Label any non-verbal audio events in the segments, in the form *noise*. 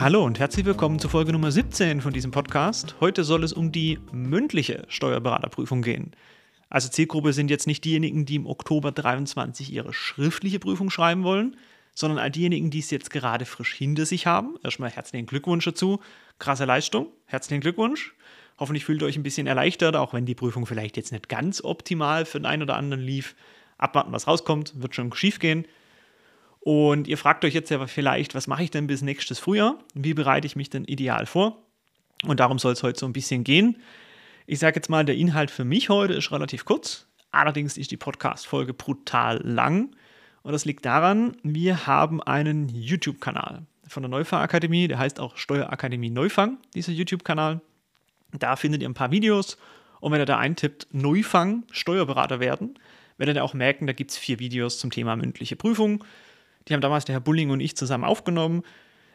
Hallo und herzlich willkommen zu Folge Nummer 17 von diesem Podcast. Heute soll es um die mündliche Steuerberaterprüfung gehen. Also Zielgruppe sind jetzt nicht diejenigen, die im Oktober 23 ihre schriftliche Prüfung schreiben wollen, sondern all diejenigen, die es jetzt gerade frisch hinter sich haben. Erstmal herzlichen Glückwunsch dazu. Krasse Leistung. Herzlichen Glückwunsch. Hoffentlich fühlt ihr euch ein bisschen erleichtert, auch wenn die Prüfung vielleicht jetzt nicht ganz optimal für den einen oder anderen lief. Abwarten, was rauskommt, wird schon schief gehen. Und ihr fragt euch jetzt ja vielleicht, was mache ich denn bis nächstes Frühjahr? Wie bereite ich mich denn ideal vor? Und darum soll es heute so ein bisschen gehen. Ich sage jetzt mal, der Inhalt für mich heute ist relativ kurz. Allerdings ist die Podcast-Folge brutal lang. Und das liegt daran, wir haben einen YouTube-Kanal von der Neufang-Akademie. Der heißt auch Steuerakademie Neufang, dieser YouTube-Kanal. Da findet ihr ein paar Videos. Und wenn ihr da eintippt, Neufang, Steuerberater werden, werdet ihr auch merken, da gibt es vier Videos zum Thema mündliche Prüfung. Die haben damals der Herr Bulling und ich zusammen aufgenommen.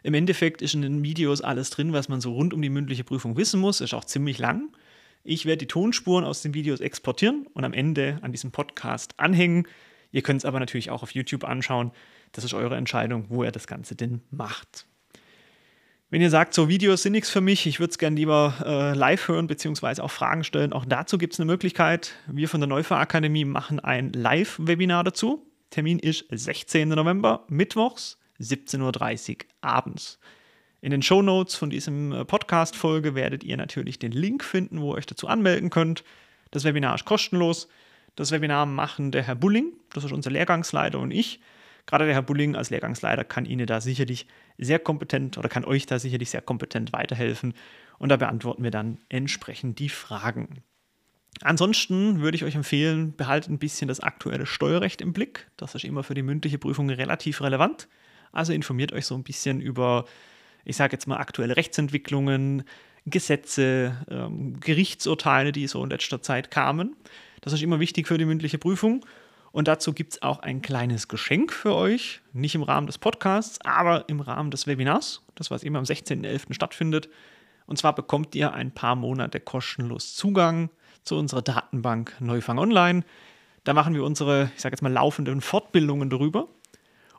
Im Endeffekt ist in den Videos alles drin, was man so rund um die mündliche Prüfung wissen muss. Ist auch ziemlich lang. Ich werde die Tonspuren aus den Videos exportieren und am Ende an diesem Podcast anhängen. Ihr könnt es aber natürlich auch auf YouTube anschauen. Das ist eure Entscheidung, wo ihr das Ganze denn macht. Wenn ihr sagt, so Videos sind nichts für mich, ich würde es gerne lieber äh, live hören bzw. auch Fragen stellen, auch dazu gibt es eine Möglichkeit. Wir von der Neufahr Akademie machen ein Live-Webinar dazu. Termin ist 16. November, mittwochs, 17.30 Uhr abends. In den Show Notes von diesem äh, Podcast-Folge werdet ihr natürlich den Link finden, wo ihr euch dazu anmelden könnt. Das Webinar ist kostenlos. Das Webinar machen der Herr Bulling, das ist unser Lehrgangsleiter und ich. Gerade der Herr Bulling als Lehrgangsleiter kann Ihnen da sicherlich sehr kompetent oder kann euch da sicherlich sehr kompetent weiterhelfen. Und da beantworten wir dann entsprechend die Fragen. Ansonsten würde ich euch empfehlen, behaltet ein bisschen das aktuelle Steuerrecht im Blick. Das ist immer für die mündliche Prüfung relativ relevant. Also informiert euch so ein bisschen über, ich sage jetzt mal, aktuelle Rechtsentwicklungen, Gesetze, ähm, Gerichtsurteile, die so in letzter Zeit kamen. Das ist immer wichtig für die mündliche Prüfung. Und dazu gibt es auch ein kleines Geschenk für euch, nicht im Rahmen des Podcasts, aber im Rahmen des Webinars, das was immer am 16.11. stattfindet. Und zwar bekommt ihr ein paar Monate kostenlos Zugang zu unserer Datenbank Neufang Online. Da machen wir unsere, ich sage jetzt mal, laufenden Fortbildungen darüber.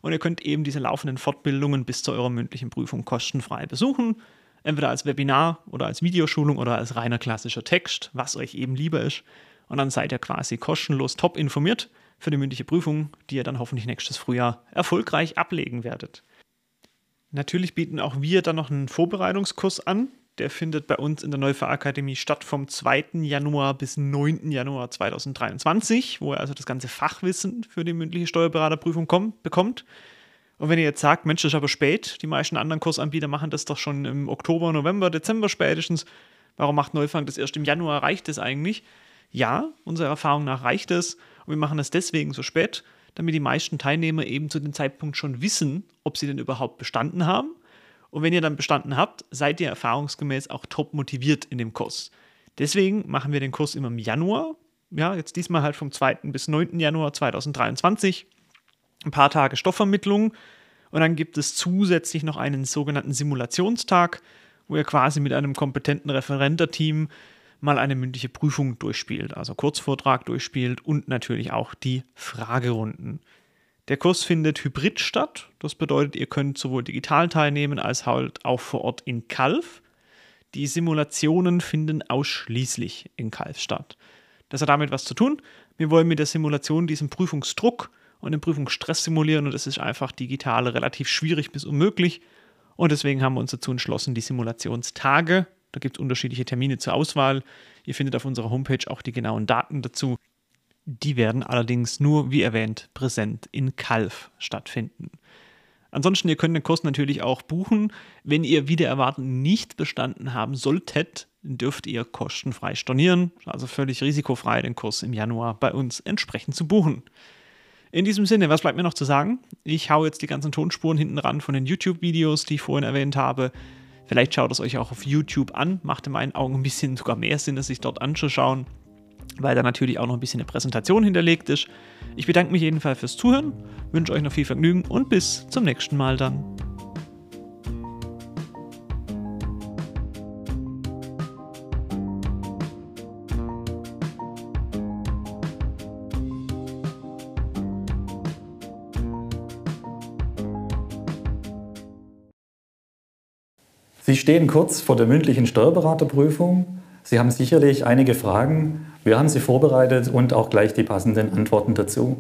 Und ihr könnt eben diese laufenden Fortbildungen bis zu eurer mündlichen Prüfung kostenfrei besuchen. Entweder als Webinar oder als Videoschulung oder als reiner klassischer Text, was euch eben lieber ist. Und dann seid ihr quasi kostenlos top informiert für die mündliche Prüfung, die ihr dann hoffentlich nächstes Frühjahr erfolgreich ablegen werdet. Natürlich bieten auch wir dann noch einen Vorbereitungskurs an. Der findet bei uns in der Neufahrakademie statt vom 2. Januar bis 9. Januar 2023, wo er also das ganze Fachwissen für die mündliche Steuerberaterprüfung kommt, bekommt. Und wenn ihr jetzt sagt, Mensch, das ist aber spät, die meisten anderen Kursanbieter machen das doch schon im Oktober, November, Dezember spätestens, warum macht Neufang das erst im Januar? Reicht es eigentlich? Ja, unserer Erfahrung nach reicht es und wir machen es deswegen so spät, damit die meisten Teilnehmer eben zu dem Zeitpunkt schon wissen, ob sie denn überhaupt bestanden haben und wenn ihr dann bestanden habt, seid ihr erfahrungsgemäß auch top motiviert in dem Kurs. Deswegen machen wir den Kurs immer im Januar. Ja, jetzt diesmal halt vom 2. bis 9. Januar 2023. Ein paar Tage Stoffvermittlung. Und dann gibt es zusätzlich noch einen sogenannten Simulationstag, wo ihr quasi mit einem kompetenten Referenterteam mal eine mündliche Prüfung durchspielt, also Kurzvortrag durchspielt und natürlich auch die Fragerunden. Der Kurs findet hybrid statt. Das bedeutet, ihr könnt sowohl digital teilnehmen als halt auch vor Ort in Calv. Die Simulationen finden ausschließlich in Calv statt. Das hat damit was zu tun. Wir wollen mit der Simulation diesen Prüfungsdruck und den Prüfungsstress simulieren und das ist einfach digital relativ schwierig bis unmöglich. Und deswegen haben wir uns dazu entschlossen, die Simulationstage, da gibt es unterschiedliche Termine zur Auswahl. Ihr findet auf unserer Homepage auch die genauen Daten dazu. Die werden allerdings nur, wie erwähnt, präsent in Calf stattfinden. Ansonsten, ihr könnt den Kurs natürlich auch buchen. Wenn ihr wieder erwarten nicht bestanden haben solltet, dürft ihr kostenfrei stornieren, also völlig risikofrei den Kurs im Januar bei uns entsprechend zu buchen. In diesem Sinne, was bleibt mir noch zu sagen? Ich haue jetzt die ganzen Tonspuren hinten ran von den YouTube-Videos, die ich vorhin erwähnt habe. Vielleicht schaut es euch auch auf YouTube an. Macht in meinen Augen ein bisschen sogar mehr Sinn, es sich dort anzuschauen weil da natürlich auch noch ein bisschen eine Präsentation hinterlegt ist. Ich bedanke mich jedenfalls fürs Zuhören, wünsche euch noch viel Vergnügen und bis zum nächsten Mal dann. Sie stehen kurz vor der mündlichen Steuerberaterprüfung. Sie haben sicherlich einige Fragen. Wir haben sie vorbereitet und auch gleich die passenden Antworten dazu.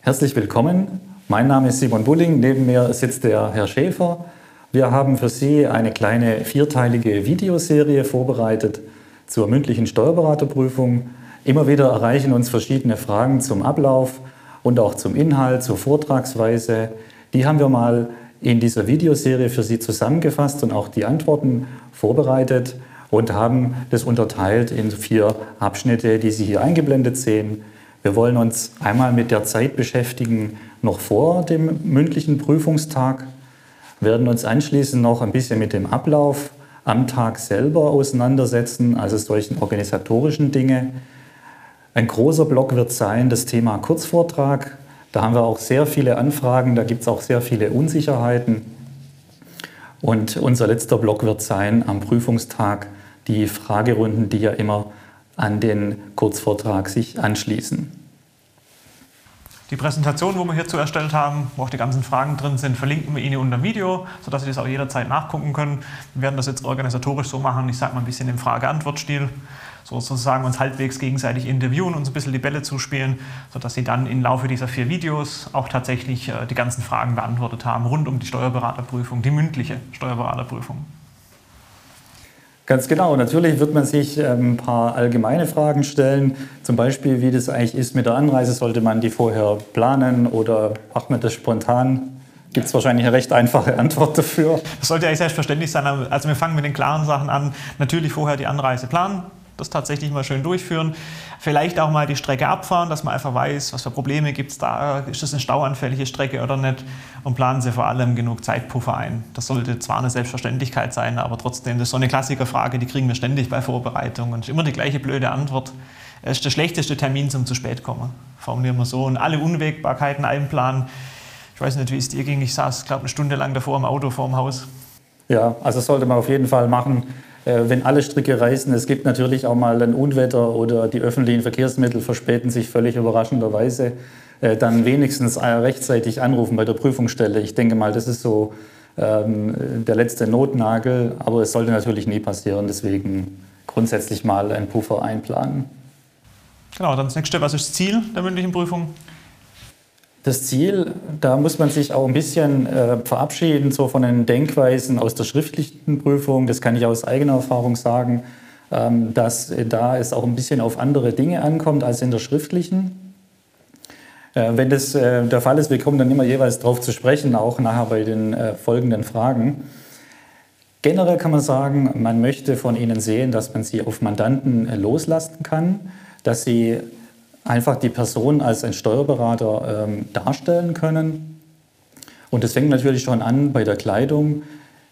Herzlich willkommen. Mein Name ist Simon Bulling. Neben mir sitzt der Herr Schäfer. Wir haben für Sie eine kleine vierteilige Videoserie vorbereitet zur mündlichen Steuerberaterprüfung. Immer wieder erreichen uns verschiedene Fragen zum Ablauf und auch zum Inhalt, zur Vortragsweise. Die haben wir mal in dieser Videoserie für Sie zusammengefasst und auch die Antworten vorbereitet und haben das unterteilt in vier Abschnitte, die Sie hier eingeblendet sehen. Wir wollen uns einmal mit der Zeit beschäftigen, noch vor dem mündlichen Prüfungstag, werden uns anschließend noch ein bisschen mit dem Ablauf am Tag selber auseinandersetzen, also solchen organisatorischen Dinge. Ein großer Block wird sein das Thema Kurzvortrag. Da haben wir auch sehr viele Anfragen, da gibt es auch sehr viele Unsicherheiten. Und unser letzter Block wird sein am Prüfungstag die Fragerunden, die ja immer an den Kurzvortrag sich anschließen. Die Präsentation, wo wir hierzu erstellt haben, wo auch die ganzen Fragen drin sind, verlinken wir Ihnen unter dem Video, sodass Sie das auch jederzeit nachgucken können. Wir werden das jetzt organisatorisch so machen, ich sage mal ein bisschen im Frage-Antwort-Stil sozusagen uns halbwegs gegenseitig interviewen, uns ein bisschen die Bälle zuspielen, sodass sie dann im Laufe dieser vier Videos auch tatsächlich äh, die ganzen Fragen beantwortet haben rund um die Steuerberaterprüfung, die mündliche Steuerberaterprüfung. Ganz genau. Natürlich wird man sich ähm, ein paar allgemeine Fragen stellen. Zum Beispiel, wie das eigentlich ist mit der Anreise. Sollte man die vorher planen oder macht man das spontan? Gibt es wahrscheinlich eine recht einfache Antwort dafür. Das sollte eigentlich selbstverständlich sein. Also wir fangen mit den klaren Sachen an. Natürlich vorher die Anreise planen das tatsächlich mal schön durchführen. Vielleicht auch mal die Strecke abfahren, dass man einfach weiß, was für Probleme gibt es da, ist das eine stauanfällige Strecke oder nicht und planen Sie vor allem genug Zeitpuffer ein. Das sollte zwar eine Selbstverständlichkeit sein, aber trotzdem, das ist so eine Klassikerfrage, die kriegen wir ständig bei Vorbereitungen und immer die gleiche blöde Antwort. Es ist der schlechteste Termin zum zu spät kommen, formulieren wir so. Und alle Unwägbarkeiten einplanen. Ich weiß nicht, wie es dir ging. Ich saß, glaube eine Stunde lang davor im Auto vor dem Haus. Ja, also sollte man auf jeden Fall machen. Äh, wenn alle Stricke reißen. Es gibt natürlich auch mal ein Unwetter oder die öffentlichen Verkehrsmittel verspäten sich völlig überraschenderweise. Äh, dann wenigstens äh, rechtzeitig anrufen bei der Prüfungsstelle. Ich denke mal, das ist so ähm, der letzte Notnagel, aber es sollte natürlich nie passieren. Deswegen grundsätzlich mal einen Puffer einplanen. Genau, dann das nächste, was ist das Ziel der mündlichen Prüfung? Das Ziel, da muss man sich auch ein bisschen äh, verabschieden so von den Denkweisen aus der schriftlichen Prüfung. Das kann ich aus eigener Erfahrung sagen, ähm, dass da es auch ein bisschen auf andere Dinge ankommt als in der schriftlichen. Äh, wenn das äh, der Fall ist, wir kommen dann immer jeweils darauf zu sprechen, auch nachher bei den äh, folgenden Fragen. Generell kann man sagen, man möchte von Ihnen sehen, dass man sie auf Mandanten äh, loslassen kann, dass sie einfach die Person als ein Steuerberater ähm, darstellen können. Und das fängt natürlich schon an bei der Kleidung.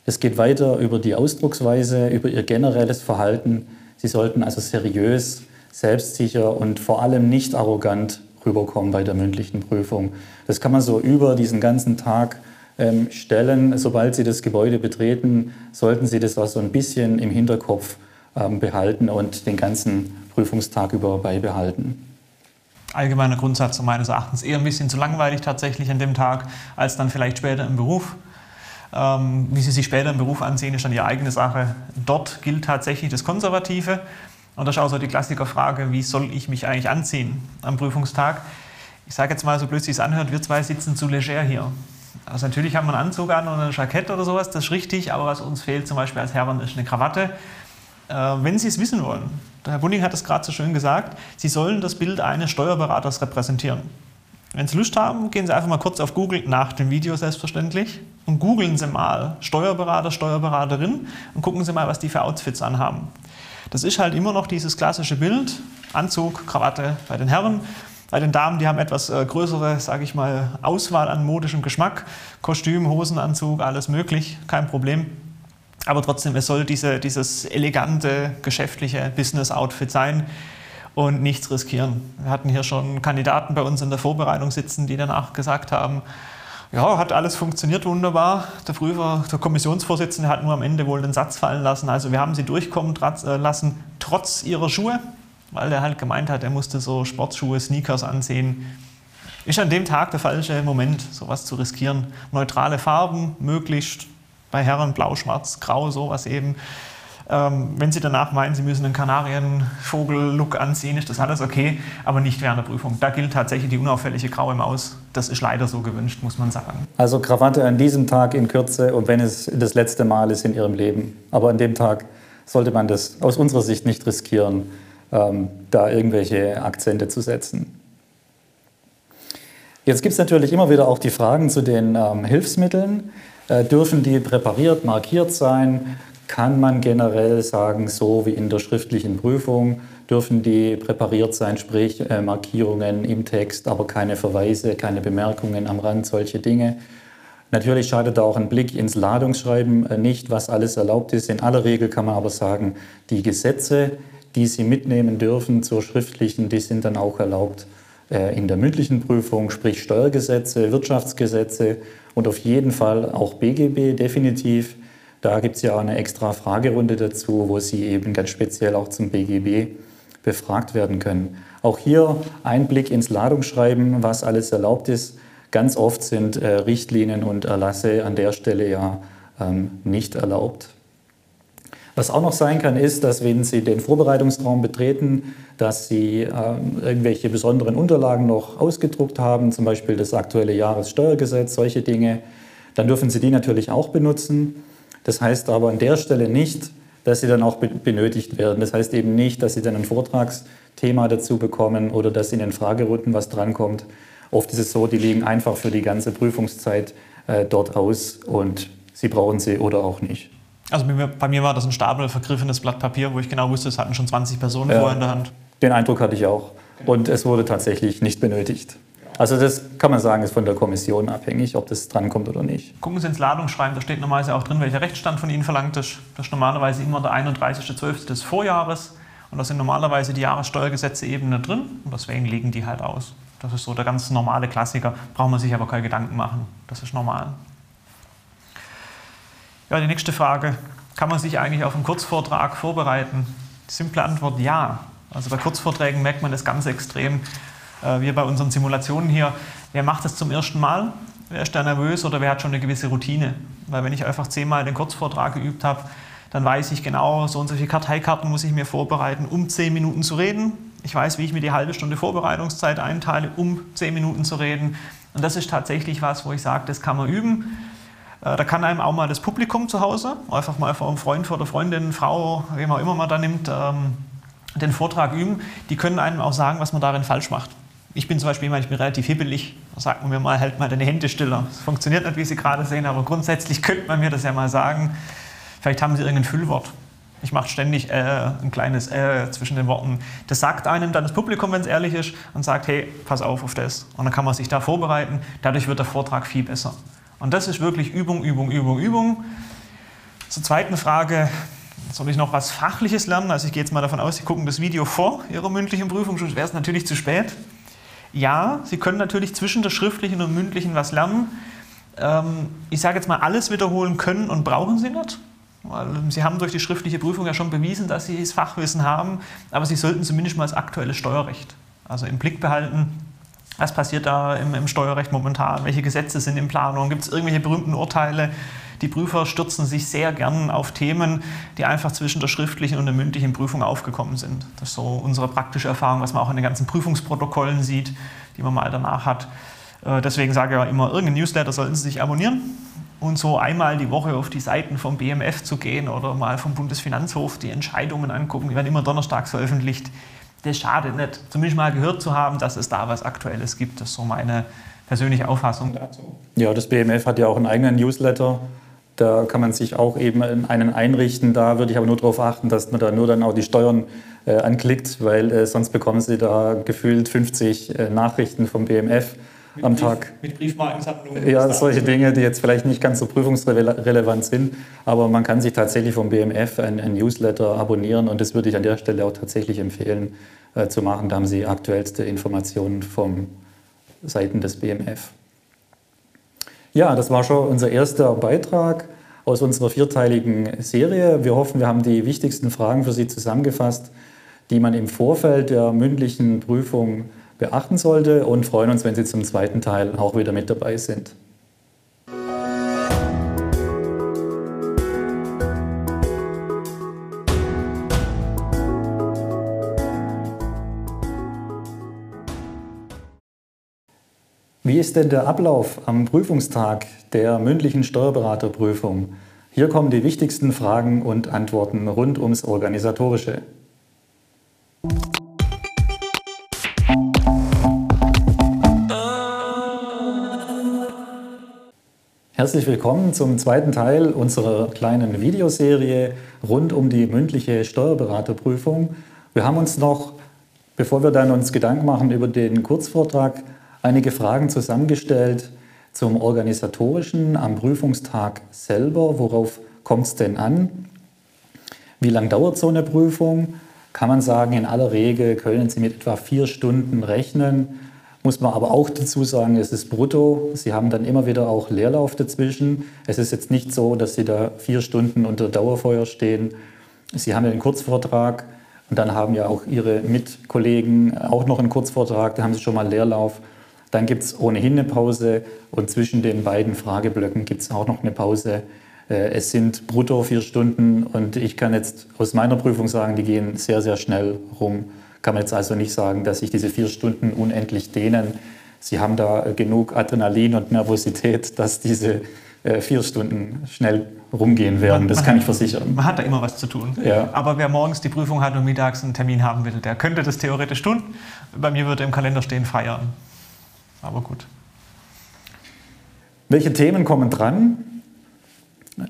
Es geht weiter über die Ausdrucksweise, über ihr generelles Verhalten. Sie sollten also seriös, selbstsicher und vor allem nicht arrogant rüberkommen bei der mündlichen Prüfung. Das kann man so über diesen ganzen Tag ähm, stellen. Sobald Sie das Gebäude betreten, sollten Sie das auch so ein bisschen im Hinterkopf ähm, behalten und den ganzen Prüfungstag über beibehalten allgemeiner Grundsatz meines Erachtens eher ein bisschen zu langweilig tatsächlich an dem Tag, als dann vielleicht später im Beruf. Ähm, wie Sie sich später im Beruf ansehen, ist dann Ihre eigene Sache. Dort gilt tatsächlich das Konservative. Und das ist auch so die Klassikerfrage, wie soll ich mich eigentlich anziehen am Prüfungstag? Ich sage jetzt mal, so blöd es anhört, wir zwei sitzen zu leger hier. Also natürlich haben wir einen Anzug an oder ein Jackett oder sowas, das ist richtig, aber was uns fehlt zum Beispiel als Herren ist eine Krawatte. Äh, wenn Sie es wissen wollen, Herr Bunning hat es gerade so schön gesagt, Sie sollen das Bild eines Steuerberaters repräsentieren. Wenn Sie Lust haben, gehen Sie einfach mal kurz auf Google, nach dem Video selbstverständlich, und googeln Sie mal Steuerberater, Steuerberaterin und gucken Sie mal, was die für Outfits anhaben. Das ist halt immer noch dieses klassische Bild, Anzug, Krawatte bei den Herren. Bei den Damen, die haben etwas äh, größere, sage ich mal, Auswahl an modischem Geschmack. Kostüm, Hosenanzug, alles möglich, kein Problem. Aber trotzdem, es soll diese, dieses elegante, geschäftliche Business-Outfit sein und nichts riskieren. Wir hatten hier schon Kandidaten bei uns in der Vorbereitung sitzen, die danach gesagt haben, ja, hat alles funktioniert wunderbar. Der Prüfer, der Kommissionsvorsitzende hat nur am Ende wohl den Satz fallen lassen. Also wir haben sie durchkommen äh, lassen, trotz ihrer Schuhe, weil er halt gemeint hat, er musste so Sportschuhe, Sneakers ansehen. ist an dem Tag der falsche Moment, sowas zu riskieren. Neutrale Farben, möglichst bei Herren blau, schwarz, grau, sowas eben. Ähm, wenn Sie danach meinen, Sie müssen einen Kanarienvogel-Look anziehen, ist das alles okay, aber nicht während der Prüfung. Da gilt tatsächlich die unauffällige graue Maus. Das ist leider so gewünscht, muss man sagen. Also Krawatte an diesem Tag in Kürze und wenn es das letzte Mal ist in Ihrem Leben. Aber an dem Tag sollte man das aus unserer Sicht nicht riskieren, ähm, da irgendwelche Akzente zu setzen. Jetzt gibt es natürlich immer wieder auch die Fragen zu den ähm, Hilfsmitteln. Äh, dürfen die präpariert, markiert sein? kann man generell sagen, so wie in der schriftlichen Prüfung, dürfen die präpariert sein, sprich äh, Markierungen im Text, aber keine Verweise, keine Bemerkungen am Rand, solche Dinge. Natürlich schadet auch ein Blick ins Ladungsschreiben äh, nicht, was alles erlaubt ist. In aller Regel kann man aber sagen, die Gesetze, die Sie mitnehmen dürfen zur schriftlichen, die sind dann auch erlaubt in der mündlichen Prüfung, sprich Steuergesetze, Wirtschaftsgesetze und auf jeden Fall auch BGB definitiv. Da gibt es ja auch eine extra Fragerunde dazu, wo Sie eben ganz speziell auch zum BGB befragt werden können. Auch hier ein Blick ins Ladungsschreiben, was alles erlaubt ist. Ganz oft sind äh, Richtlinien und Erlasse an der Stelle ja ähm, nicht erlaubt. Was auch noch sein kann, ist, dass wenn Sie den Vorbereitungsraum betreten, dass Sie äh, irgendwelche besonderen Unterlagen noch ausgedruckt haben, zum Beispiel das aktuelle Jahressteuergesetz, solche Dinge, dann dürfen Sie die natürlich auch benutzen. Das heißt aber an der Stelle nicht, dass sie dann auch benötigt werden. Das heißt eben nicht, dass sie dann ein Vortragsthema dazu bekommen oder dass in den Fragerunden was drankommt. Oft ist es so, die liegen einfach für die ganze Prüfungszeit äh, dort aus und sie brauchen sie oder auch nicht. Also bei mir, war das ein Stapel vergriffenes Blatt Papier, wo ich genau wusste, es hatten schon 20 Personen ja, vorher in der Hand. Den Eindruck hatte ich auch. Und es wurde tatsächlich nicht benötigt. Also das kann man sagen, ist von der Kommission abhängig, ob das drankommt oder nicht. Gucken Sie ins Ladungsschreiben, da steht normalerweise auch drin, welcher Rechtsstand von Ihnen verlangt ist. Das ist normalerweise immer der 31.12. des Vorjahres und da sind normalerweise die Jahressteuergesetze eben nicht drin und deswegen liegen die halt aus. Das ist so der ganz normale Klassiker, braucht man sich aber keine Gedanken machen. Das ist normal. Ja, die nächste Frage, kann man sich eigentlich auf einen Kurzvortrag vorbereiten? Die simple Antwort ja. Also bei Kurzvorträgen merkt man das ganz extrem äh, wir bei unseren Simulationen hier, wer macht das zum ersten Mal? Wer ist da nervös oder wer hat schon eine gewisse Routine? Weil wenn ich einfach zehnmal den Kurzvortrag geübt habe, dann weiß ich genau, so und so viele Karteikarten muss ich mir vorbereiten, um zehn Minuten zu reden. Ich weiß, wie ich mir die halbe Stunde Vorbereitungszeit einteile, um zehn Minuten zu reden. Und das ist tatsächlich was, wo ich sage, das kann man üben. Äh, da kann einem auch mal das Publikum zu Hause, einfach mal vor einem Freund, vor der Freundin, Frau, wem auch immer man da nimmt, ähm, den Vortrag üben. Die können einem auch sagen, was man darin falsch macht. Ich bin zum Beispiel jemand, ich bin relativ hibbelig. Da sagt man mir mal, halt mal deine Hände stiller. Das funktioniert nicht, wie Sie gerade sehen, aber grundsätzlich *laughs* könnte man mir das ja mal sagen. Vielleicht haben Sie irgendein Füllwort. Ich mache ständig äh, ein kleines äh zwischen den Worten. Das sagt einem dann das Publikum, wenn es ehrlich ist, und sagt, hey, pass auf auf das. Und dann kann man sich da vorbereiten. Dadurch wird der Vortrag viel besser. Und das ist wirklich Übung, Übung, Übung, Übung. Zur zweiten Frage, soll ich noch was Fachliches lernen? Also ich gehe jetzt mal davon aus, Sie gucken das Video vor Ihrer mündlichen Prüfung, sonst wäre es natürlich zu spät ja, Sie können natürlich zwischen der schriftlichen und mündlichen was lernen. Ähm, ich sage jetzt mal, alles wiederholen können und brauchen Sie nicht. Weil Sie haben durch die schriftliche Prüfung ja schon bewiesen, dass Sie das Fachwissen haben, aber Sie sollten zumindest mal das aktuelle Steuerrecht also im Blick behalten. Was passiert da im, im Steuerrecht momentan? Welche Gesetze sind in Planung? Gibt es irgendwelche berühmten Urteile? Die Prüfer stürzen sich sehr gern auf Themen, die einfach zwischen der schriftlichen und der mündlichen Prüfung aufgekommen sind. Das ist so unsere praktische Erfahrung, was man auch in den ganzen Prüfungsprotokollen sieht, die man mal danach hat. Äh, deswegen sage ich ja immer, irgendein Newsletter sollten Sie sich abonnieren und so einmal die Woche auf die Seiten vom BMF zu gehen oder mal vom Bundesfinanzhof die Entscheidungen angucken, die werden immer donnerstags veröffentlicht. Das schadet nicht, zumindest mal gehört zu haben, dass es da was Aktuelles gibt. Das ist so meine persönliche Auffassung dazu. Ja, das BMF hat ja auch einen eigenen Newsletter da kann man sich auch eben einen einrichten. Da würde ich aber nur darauf achten, dass man da nur dann auch die Steuern äh, anklickt, weil äh, sonst bekommen Sie da gefühlt 50 äh, Nachrichten vom BMF mit am Brief, Tag. Mit Briefmarkensammlungen. Ja, solche Dinge, die jetzt vielleicht nicht ganz so prüfungsrelevant sind. Aber man kann sich tatsächlich vom BMF ein, ein Newsletter abonnieren und das würde ich an der Stelle auch tatsächlich empfehlen äh, zu machen. Da haben Sie aktuellste Informationen von Seiten des BMF. Ja, das war schon unser erster Beitrag aus unserer vierteiligen Serie. Wir hoffen, wir haben die wichtigsten Fragen für Sie zusammengefasst, die man im Vorfeld der mündlichen Prüfung beachten sollte und freuen uns, wenn Sie zum zweiten Teil auch wieder mit dabei sind. Wie ist denn der Ablauf am Prüfungstag der mündlichen Steuerberaterprüfung? Hier kommen die wichtigsten Fragen und Antworten rund ums Organisatorische. Herzlich willkommen zum zweiten Teil unserer kleinen Videoserie rund um die mündliche Steuerberaterprüfung. Wir haben uns noch, bevor wir dann uns Gedanken machen über den Kurzvortrag, einige Fragen zusammengestellt zum organisatorischen am Prüfungstag selber. Worauf kommt es denn an? Wie lange dauert so eine Prüfung? Kann man sagen, in aller Regel können Sie mit etwa vier Stunden rechnen. Muss man aber auch dazu sagen, es ist brutto. Sie haben dann immer wieder auch Leerlauf dazwischen. Es ist jetzt nicht so, dass Sie da vier Stunden unter Dauerfeuer stehen. Sie haben den Kurzvortrag und dann haben ja auch Ihre Mitkollegen auch noch einen Kurzvortrag. Da haben Sie schon mal Leerlauf. Dann gibt es ohnehin eine Pause und zwischen den beiden Frageblöcken gibt es auch noch eine Pause. Äh, es sind brutto vier Stunden und ich kann jetzt aus meiner Prüfung sagen, die gehen sehr, sehr schnell rum. Kann man jetzt also nicht sagen, dass sich diese vier Stunden unendlich dehnen. Sie haben da genug Adrenalin und Nervosität, dass diese äh, vier Stunden schnell rumgehen werden. Das kann ich versichern. Man hat da immer was zu tun. Ja. Aber wer morgens die Prüfung hat und mittags einen Termin haben will, der könnte das theoretisch tun. Bei mir würde im Kalender stehen feiern. Aber gut. Welche Themen kommen dran?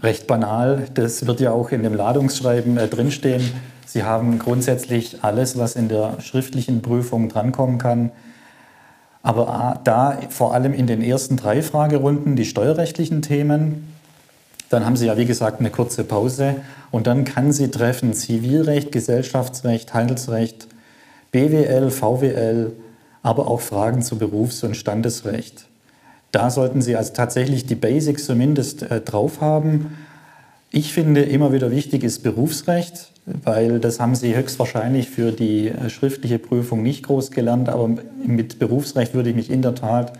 Recht banal, das wird ja auch in dem Ladungsschreiben äh, drinstehen. Sie haben grundsätzlich alles, was in der schriftlichen Prüfung drankommen kann. Aber da vor allem in den ersten drei Fragerunden die steuerrechtlichen Themen, dann haben Sie ja wie gesagt eine kurze Pause und dann kann Sie treffen Zivilrecht, Gesellschaftsrecht, Handelsrecht, BWL, VWL, aber auch Fragen zu Berufs- und Standesrecht. Da sollten Sie also tatsächlich die Basics zumindest äh, drauf haben. Ich finde immer wieder wichtig ist Berufsrecht, weil das haben Sie höchstwahrscheinlich für die äh, schriftliche Prüfung nicht groß gelernt, aber mit Berufsrecht würde ich mich in der Tat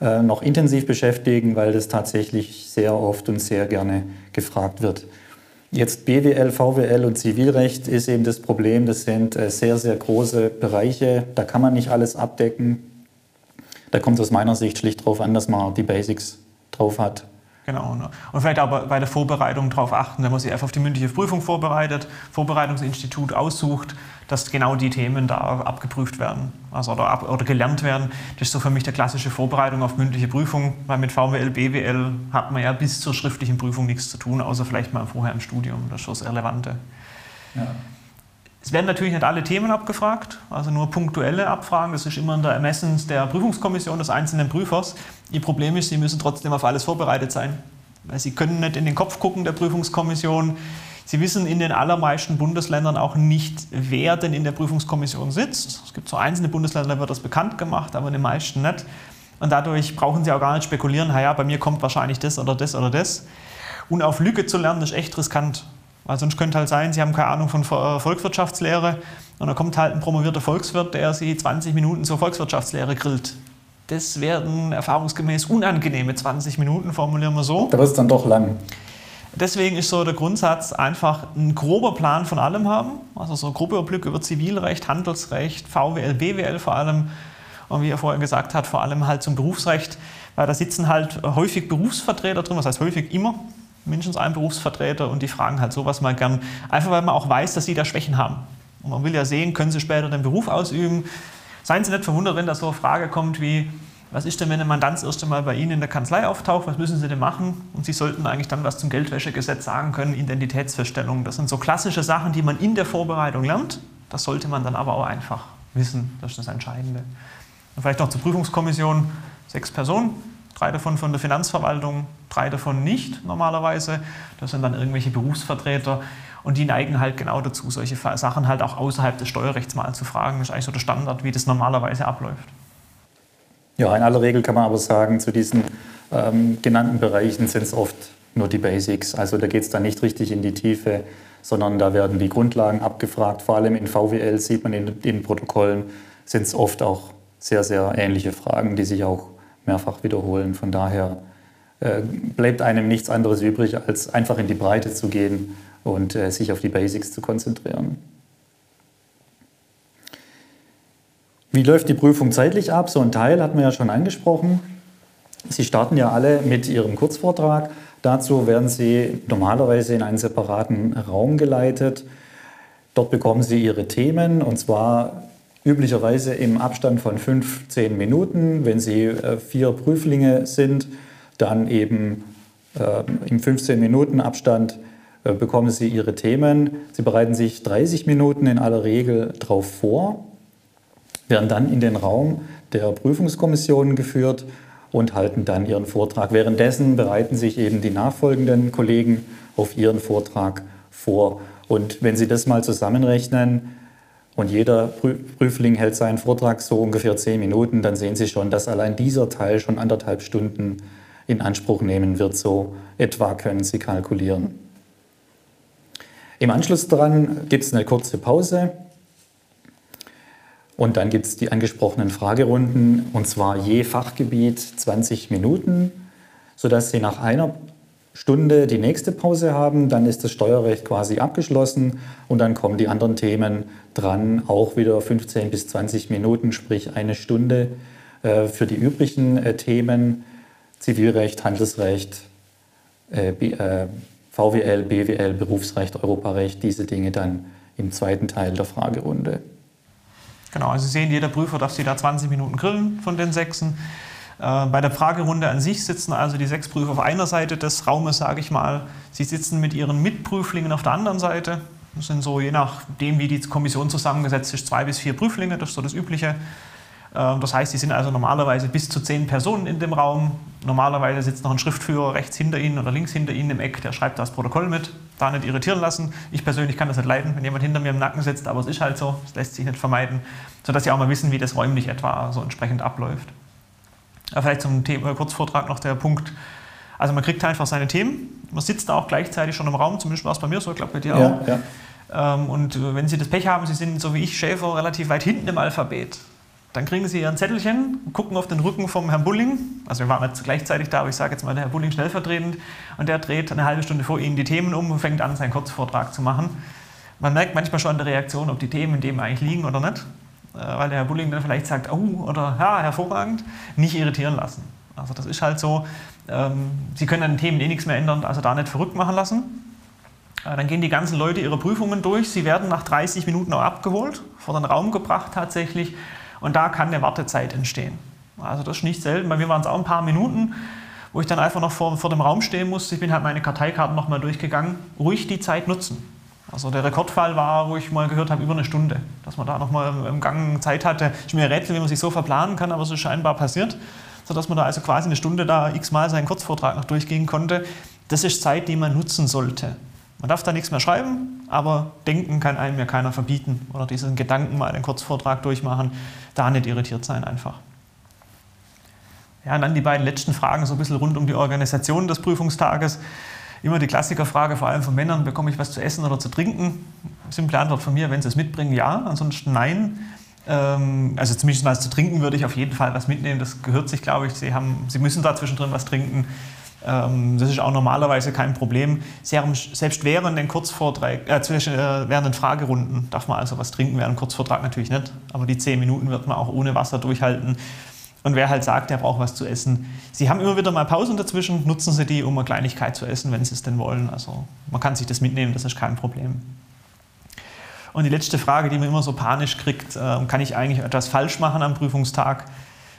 äh, noch intensiv beschäftigen, weil das tatsächlich sehr oft und sehr gerne gefragt wird. Jetzt BWL, VWL und Zivilrecht ist eben das Problem, das sind äh, sehr, sehr große Bereiche, da kann man nicht alles abdecken. Da kommt es aus meiner Sicht schlicht darauf an, dass man die Basics drauf hat. Genau. Ne? Und vielleicht aber bei der Vorbereitung darauf achten, wenn man sich einfach auf die mündliche Prüfung vorbereitet, Vorbereitungsinstitut aussucht, dass genau die Themen da abgeprüft werden also oder, ab, oder gelernt werden. Das ist so für mich der klassische Vorbereitung auf mündliche Prüfung, weil mit VWL, BWL hat man ja bis zur schriftlichen Prüfung nichts zu tun, außer vielleicht mal vorher im Studium. Das ist schon das Relevante. Ja. Es werden natürlich nicht alle Themen abgefragt, also nur punktuelle Abfragen. Das ist immer in der Ermessens der Prüfungskommission des einzelnen Prüfers. Ihr Problem ist, Sie müssen trotzdem auf alles vorbereitet sein. Weil Sie können nicht in den Kopf gucken der Prüfungskommission. Sie wissen in den allermeisten Bundesländern auch nicht, wer denn in der Prüfungskommission sitzt. Es gibt so einzelne Bundesländer, da wird das bekannt gemacht, aber in den meisten nicht. Und dadurch brauchen Sie auch gar nicht spekulieren, naja, bei mir kommt wahrscheinlich das oder das oder das. Und auf Lücke zu lernen, ist echt riskant. Weil sonst könnte halt sein, Sie haben keine Ahnung von Volkswirtschaftslehre und dann kommt halt ein promovierter Volkswirt, der Sie 20 Minuten zur Volkswirtschaftslehre grillt. Das werden erfahrungsgemäß unangenehme 20 Minuten, formulieren wir so. Da wird es dann doch lang. Deswegen ist so der Grundsatz einfach ein grober Plan von allem haben, also so ein grober Überblick über Zivilrecht, Handelsrecht, VWL, BWL vor allem und wie er vorher gesagt hat, vor allem halt zum Berufsrecht, weil da sitzen halt häufig Berufsvertreter drin, was heißt häufig immer, mindestens ein Berufsvertreter und die fragen halt sowas mal gern, einfach weil man auch weiß, dass sie da Schwächen haben. Und man will ja sehen, können sie später den Beruf ausüben. Seien Sie nicht verwundert, wenn da so eine Frage kommt wie, was ist denn, wenn ein Mandant das erste Mal bei Ihnen in der Kanzlei auftaucht, was müssen Sie denn machen? Und Sie sollten eigentlich dann was zum Geldwäschegesetz sagen können, Identitätsfeststellung. Das sind so klassische Sachen, die man in der Vorbereitung lernt. Das sollte man dann aber auch einfach wissen. Das ist das Entscheidende. Und vielleicht noch zur Prüfungskommission. Sechs Personen, drei davon von der Finanzverwaltung, drei davon nicht normalerweise. Das sind dann irgendwelche Berufsvertreter und die neigen halt genau dazu, solche Sachen halt auch außerhalb des Steuerrechts mal zu fragen. Das ist eigentlich so der Standard, wie das normalerweise abläuft. Ja, in aller Regel kann man aber sagen, zu diesen ähm, genannten Bereichen sind es oft nur die Basics. Also da geht es dann nicht richtig in die Tiefe, sondern da werden die Grundlagen abgefragt. Vor allem in VWL sieht man in den Protokollen, sind es oft auch sehr, sehr ähnliche Fragen, die sich auch mehrfach wiederholen. Von daher äh, bleibt einem nichts anderes übrig, als einfach in die Breite zu gehen und äh, sich auf die Basics zu konzentrieren. Wie läuft die Prüfung zeitlich ab? So ein Teil hatten wir ja schon angesprochen. Sie starten ja alle mit Ihrem Kurzvortrag. Dazu werden Sie normalerweise in einen separaten Raum geleitet. Dort bekommen Sie Ihre Themen und zwar üblicherweise im Abstand von 15 Minuten. Wenn Sie äh, vier Prüflinge sind, dann eben äh, im 15 Minuten Abstand äh, bekommen Sie Ihre Themen. Sie bereiten sich 30 Minuten in aller Regel darauf vor, werden dann in den Raum der Prüfungskommission geführt und halten dann ihren Vortrag. Währenddessen bereiten sich eben die nachfolgenden Kollegen auf ihren Vortrag vor. Und wenn Sie das mal zusammenrechnen und jeder Prüfling hält seinen Vortrag so ungefähr zehn Minuten, dann sehen Sie schon, dass allein dieser Teil schon anderthalb Stunden in Anspruch nehmen wird. So etwa können Sie kalkulieren. Im Anschluss daran gibt es eine kurze Pause. Und dann gibt es die angesprochenen Fragerunden, und zwar je Fachgebiet 20 Minuten, sodass Sie nach einer Stunde die nächste Pause haben. Dann ist das Steuerrecht quasi abgeschlossen und dann kommen die anderen Themen dran, auch wieder 15 bis 20 Minuten, sprich eine Stunde äh, für die übrigen äh, Themen. Zivilrecht, Handelsrecht, äh, VWL, BWL, Berufsrecht, Europarecht, diese Dinge dann im zweiten Teil der Fragerunde. Genau, also Sie sehen, jeder Prüfer darf Sie da 20 Minuten grillen von den Sechsen. Äh, bei der Fragerunde an sich sitzen also die sechs Prüfer auf einer Seite des Raumes, sage ich mal. Sie sitzen mit ihren Mitprüflingen auf der anderen Seite. Das sind so, je nachdem, wie die Kommission zusammengesetzt ist, zwei bis vier Prüflinge, das ist so das Übliche. Ähm, das heißt, die sind also normalerweise bis zu zehn Personen in dem Raum. Normalerweise sitzt noch ein Schriftführer rechts hinter Ihnen oder links hinter Ihnen im Eck, der schreibt das Protokoll mit. Da nicht irritieren lassen. Ich persönlich kann das nicht leiden, wenn jemand hinter mir im Nacken sitzt, aber es ist halt so, es lässt sich nicht vermeiden, sodass Sie auch mal wissen, wie das räumlich etwa so entsprechend abläuft. Aber vielleicht zum Thema, Kurzvortrag noch der Punkt. Also man kriegt einfach seine Themen, man sitzt da auch gleichzeitig schon im Raum, zumindest war es bei mir so, ich glaube bei dir auch. Ja, ja. Ähm, und wenn Sie das Pech haben, Sie sind so wie ich Schäfer relativ weit hinten im Alphabet, dann kriegen Sie Ihren Zettelchen, gucken auf den Rücken vom Herrn Bulling. Also wir waren nicht gleichzeitig da, aber ich sage jetzt mal der Herr Bulling stellvertretend. Und der dreht eine halbe Stunde vor Ihnen die Themen um und fängt an, seinen Kurzvortrag zu machen. Man merkt manchmal schon an der Reaktion, ob die Themen in dem eigentlich liegen oder nicht. Äh, weil der Herr Bulling dann vielleicht sagt, oh, oder ja, hervorragend, nicht irritieren lassen. Also das ist halt so, ähm, Sie können an den Themen eh nichts mehr ändern, also da nicht verrückt machen lassen. Äh, dann gehen die ganzen Leute ihre Prüfungen durch. Sie werden nach 30 Minuten auch abgeholt, vor den Raum gebracht tatsächlich und da kann eine Wartezeit entstehen. Also das ist nicht selten. Bei mir waren es auch ein paar Minuten, wo ich dann einfach noch vor, vor dem Raum stehen musste. Ich bin halt meine Karteikarten nochmal durchgegangen. Ruhig die Zeit nutzen. Also der Rekordfall war, wo ich mal gehört habe, über eine Stunde. Dass man da nochmal im Gang Zeit hatte. Ich mir Rätsel, wie man sich so verplanen kann, aber es ist scheinbar passiert. Sodass man da also quasi eine Stunde da x-mal seinen Kurzvortrag noch durchgehen konnte. Das ist Zeit, die man nutzen sollte. Man darf da nichts mehr schreiben, aber denken kann einem ja keiner verbieten. Oder diesen Gedanken mal einen Kurzvortrag durchmachen, da nicht irritiert sein einfach. Ja, und dann die beiden letzten Fragen, so ein bisschen rund um die Organisation des Prüfungstages. Immer die Klassikerfrage, vor allem von Männern, bekomme ich was zu essen oder zu trinken? Simple Antwort von mir, wenn sie es mitbringen, ja, ansonsten nein. Ähm, also zumindest was zu trinken würde ich auf jeden Fall was mitnehmen, das gehört sich, glaube ich. Sie, haben, sie müssen da zwischendrin was trinken. Ähm, das ist auch normalerweise kein Problem. Selbst während den Kurzvortrag, äh, äh, während den Fragerunden darf man also was trinken, während dem Kurzvortrag natürlich nicht. Aber die zehn Minuten wird man auch ohne Wasser durchhalten. Und wer halt sagt, er braucht was zu essen, Sie haben immer wieder mal Pausen dazwischen, nutzen Sie die, um eine Kleinigkeit zu essen, wenn Sie es denn wollen. Also man kann sich das mitnehmen, das ist kein Problem. Und die letzte Frage, die man immer so panisch kriegt, äh, kann ich eigentlich etwas falsch machen am Prüfungstag?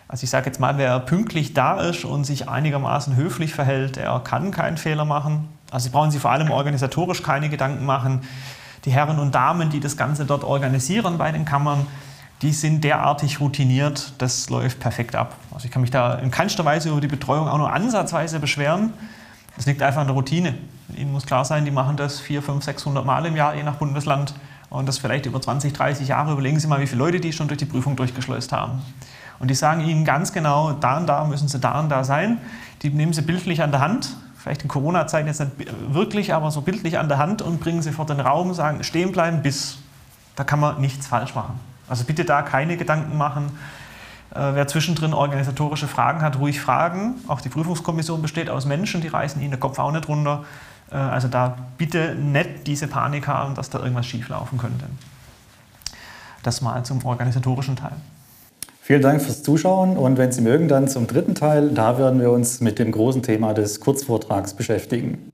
Also ich sage jetzt mal, wer pünktlich da ist und sich einigermaßen höflich verhält, der kann keinen Fehler machen. Also Sie brauchen sich vor allem organisatorisch keine Gedanken machen. Die Herren und Damen, die das Ganze dort organisieren bei den Kammern, die sind derartig routiniert, das läuft perfekt ab. Also ich kann mich da in keinster Weise über die Betreuung auch nur ansatzweise beschweren. Das liegt einfach an der Routine. Ihnen muss klar sein, die machen das 400, 500, 600 Mal im Jahr, je nach Bundesland. Und das vielleicht über 20, 30 Jahre. Überlegen Sie mal, wie viele Leute die schon durch die Prüfung durchgeschleust haben. Und die sagen ihnen ganz genau, da und da müssen sie da und da sein. Die nehmen sie bildlich an der Hand, vielleicht in Corona-Zeiten jetzt nicht wirklich, aber so bildlich an der Hand und bringen sie vor den Raum, sagen, stehen bleiben bis. Da kann man nichts falsch machen. Also bitte da keine Gedanken machen. Äh, wer zwischendrin organisatorische Fragen hat, ruhig fragen. Auch die Prüfungskommission besteht aus Menschen, die reißen ihnen den Kopf auch nicht runter. Äh, also da bitte nicht diese Panik haben, dass da irgendwas schieflaufen könnte. Das mal zum organisatorischen Teil. Vielen Dank fürs Zuschauen und wenn Sie mögen, dann zum dritten Teil. Da werden wir uns mit dem großen Thema des Kurzvortrags beschäftigen.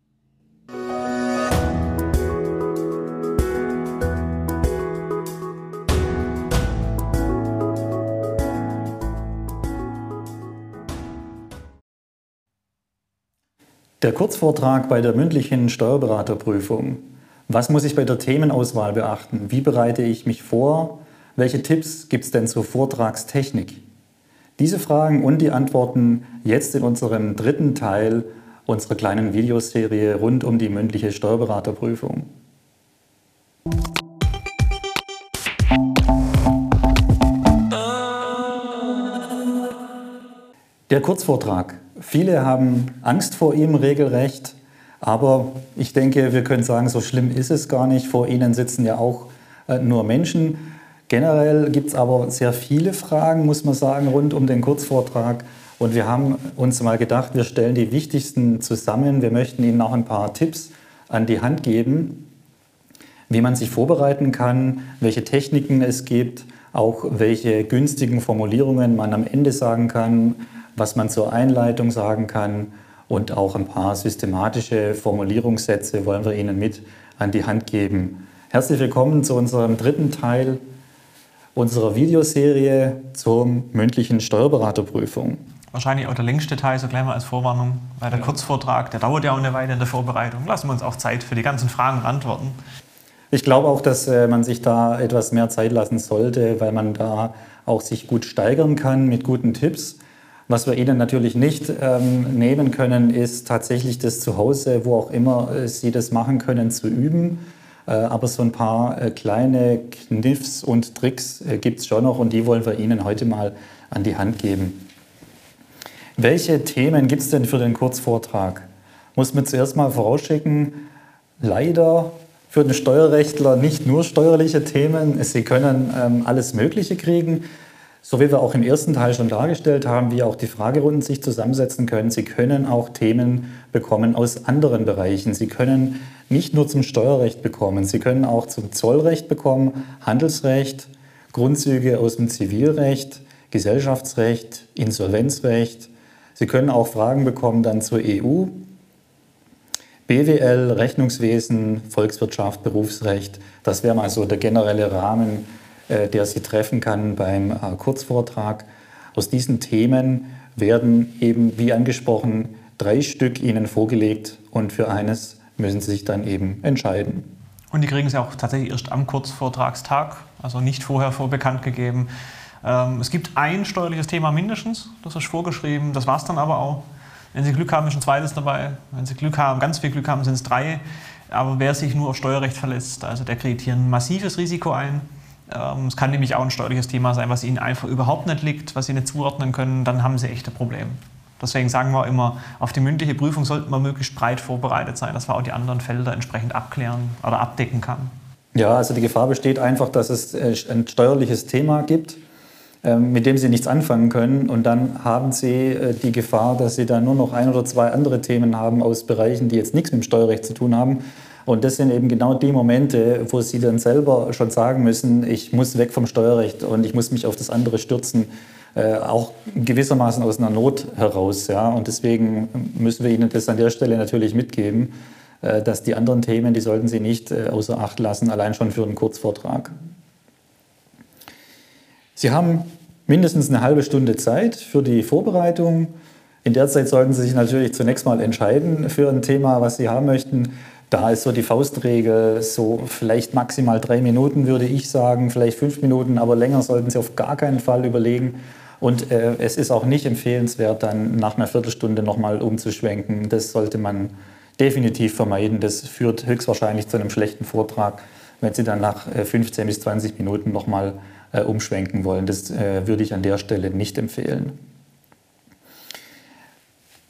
Der Kurzvortrag bei der mündlichen Steuerberaterprüfung. Was muss ich bei der Themenauswahl beachten? Wie bereite ich mich vor? Welche Tipps gibt es denn zur Vortragstechnik? Diese Fragen und die Antworten jetzt in unserem dritten Teil unserer kleinen Videoserie rund um die mündliche Steuerberaterprüfung. Der Kurzvortrag. Viele haben Angst vor ihm regelrecht, aber ich denke, wir können sagen, so schlimm ist es gar nicht. Vor Ihnen sitzen ja auch äh, nur Menschen. Generell gibt es aber sehr viele Fragen, muss man sagen, rund um den Kurzvortrag. Und wir haben uns mal gedacht, wir stellen die wichtigsten zusammen. Wir möchten Ihnen auch ein paar Tipps an die Hand geben, wie man sich vorbereiten kann, welche Techniken es gibt, auch welche günstigen Formulierungen man am Ende sagen kann, was man zur Einleitung sagen kann und auch ein paar systematische Formulierungssätze wollen wir Ihnen mit an die Hand geben. Herzlich willkommen zu unserem dritten Teil unserer Videoserie zur mündlichen Steuerberaterprüfung. Wahrscheinlich auch der längste Teil, so gleich mal als Vorwarnung, weil der Kurzvortrag, der dauert ja auch eine Weile in der Vorbereitung. Lassen wir uns auch Zeit für die ganzen Fragen und Antworten. Ich glaube auch, dass äh, man sich da etwas mehr Zeit lassen sollte, weil man da auch sich gut steigern kann mit guten Tipps. Was wir Ihnen natürlich nicht ähm, nehmen können, ist tatsächlich das Zuhause, wo auch immer äh, Sie das machen können, zu üben. Äh, aber so ein paar äh, kleine Kniffs und Tricks äh, gibt es schon noch und die wollen wir Ihnen heute mal an die Hand geben. Welche Themen gibt es denn für den Kurzvortrag? Muss man zuerst mal vorausschicken, leider für den Steuerrechtler nicht nur steuerliche Themen. Sie können ähm, alles Mögliche kriegen. So wie wir auch im ersten Teil schon dargestellt haben, wie auch die Fragerunden sich zusammensetzen können. Sie können auch Themen bekommen aus anderen Bereichen. Sie können nicht nur zum Steuerrecht bekommen, Sie können auch zum Zollrecht bekommen, Handelsrecht, Grundzüge aus dem Zivilrecht, Gesellschaftsrecht, Insolvenzrecht. Sie können auch Fragen bekommen dann zur EU, BWL, Rechnungswesen, Volkswirtschaft, Berufsrecht. Das wäre mal so der generelle Rahmen, der Sie treffen kann beim äh, Kurzvortrag. Aus diesen Themen werden eben, wie angesprochen, drei Stück Ihnen vorgelegt und für eines müssen Sie sich dann eben entscheiden. Und die kriegen Sie auch tatsächlich erst am Kurzvortragstag, also nicht vorher vorbekannt gegeben. Ähm, es gibt ein steuerliches Thema mindestens, das ist vorgeschrieben, das war es dann aber auch. Wenn Sie Glück haben, ist ein zweites dabei. Wenn Sie Glück haben, ganz viel Glück haben, sind es drei. Aber wer sich nur auf Steuerrecht verlässt, also der kriegt hier ein massives Risiko ein. Ähm, es kann nämlich auch ein steuerliches Thema sein, was Ihnen einfach überhaupt nicht liegt, was Sie nicht zuordnen können, dann haben Sie echte Probleme. Deswegen sagen wir immer, auf die mündliche Prüfung sollte man möglichst breit vorbereitet sein, dass man auch die anderen Felder entsprechend abklären oder abdecken kann. Ja, also die Gefahr besteht einfach, dass es äh, ein steuerliches Thema gibt, ähm, mit dem Sie nichts anfangen können. Und dann haben Sie äh, die Gefahr, dass Sie dann nur noch ein oder zwei andere Themen haben aus Bereichen, die jetzt nichts mit dem Steuerrecht zu tun haben. Und das sind eben genau die Momente, wo Sie dann selber schon sagen müssen, ich muss weg vom Steuerrecht und ich muss mich auf das andere stürzen, äh, auch gewissermaßen aus einer Not heraus. Ja? Und deswegen müssen wir Ihnen das an der Stelle natürlich mitgeben, äh, dass die anderen Themen, die sollten Sie nicht äh, außer Acht lassen, allein schon für einen Kurzvortrag. Sie haben mindestens eine halbe Stunde Zeit für die Vorbereitung. In der Zeit sollten Sie sich natürlich zunächst mal entscheiden für ein Thema, was Sie haben möchten. Da ist so die Faustregel, so vielleicht maximal drei Minuten würde ich sagen, vielleicht fünf Minuten, aber länger sollten Sie auf gar keinen Fall überlegen. Und äh, es ist auch nicht empfehlenswert, dann nach einer Viertelstunde nochmal umzuschwenken. Das sollte man definitiv vermeiden. Das führt höchstwahrscheinlich zu einem schlechten Vortrag, wenn Sie dann nach äh, 15 bis 20 Minuten nochmal äh, umschwenken wollen. Das äh, würde ich an der Stelle nicht empfehlen.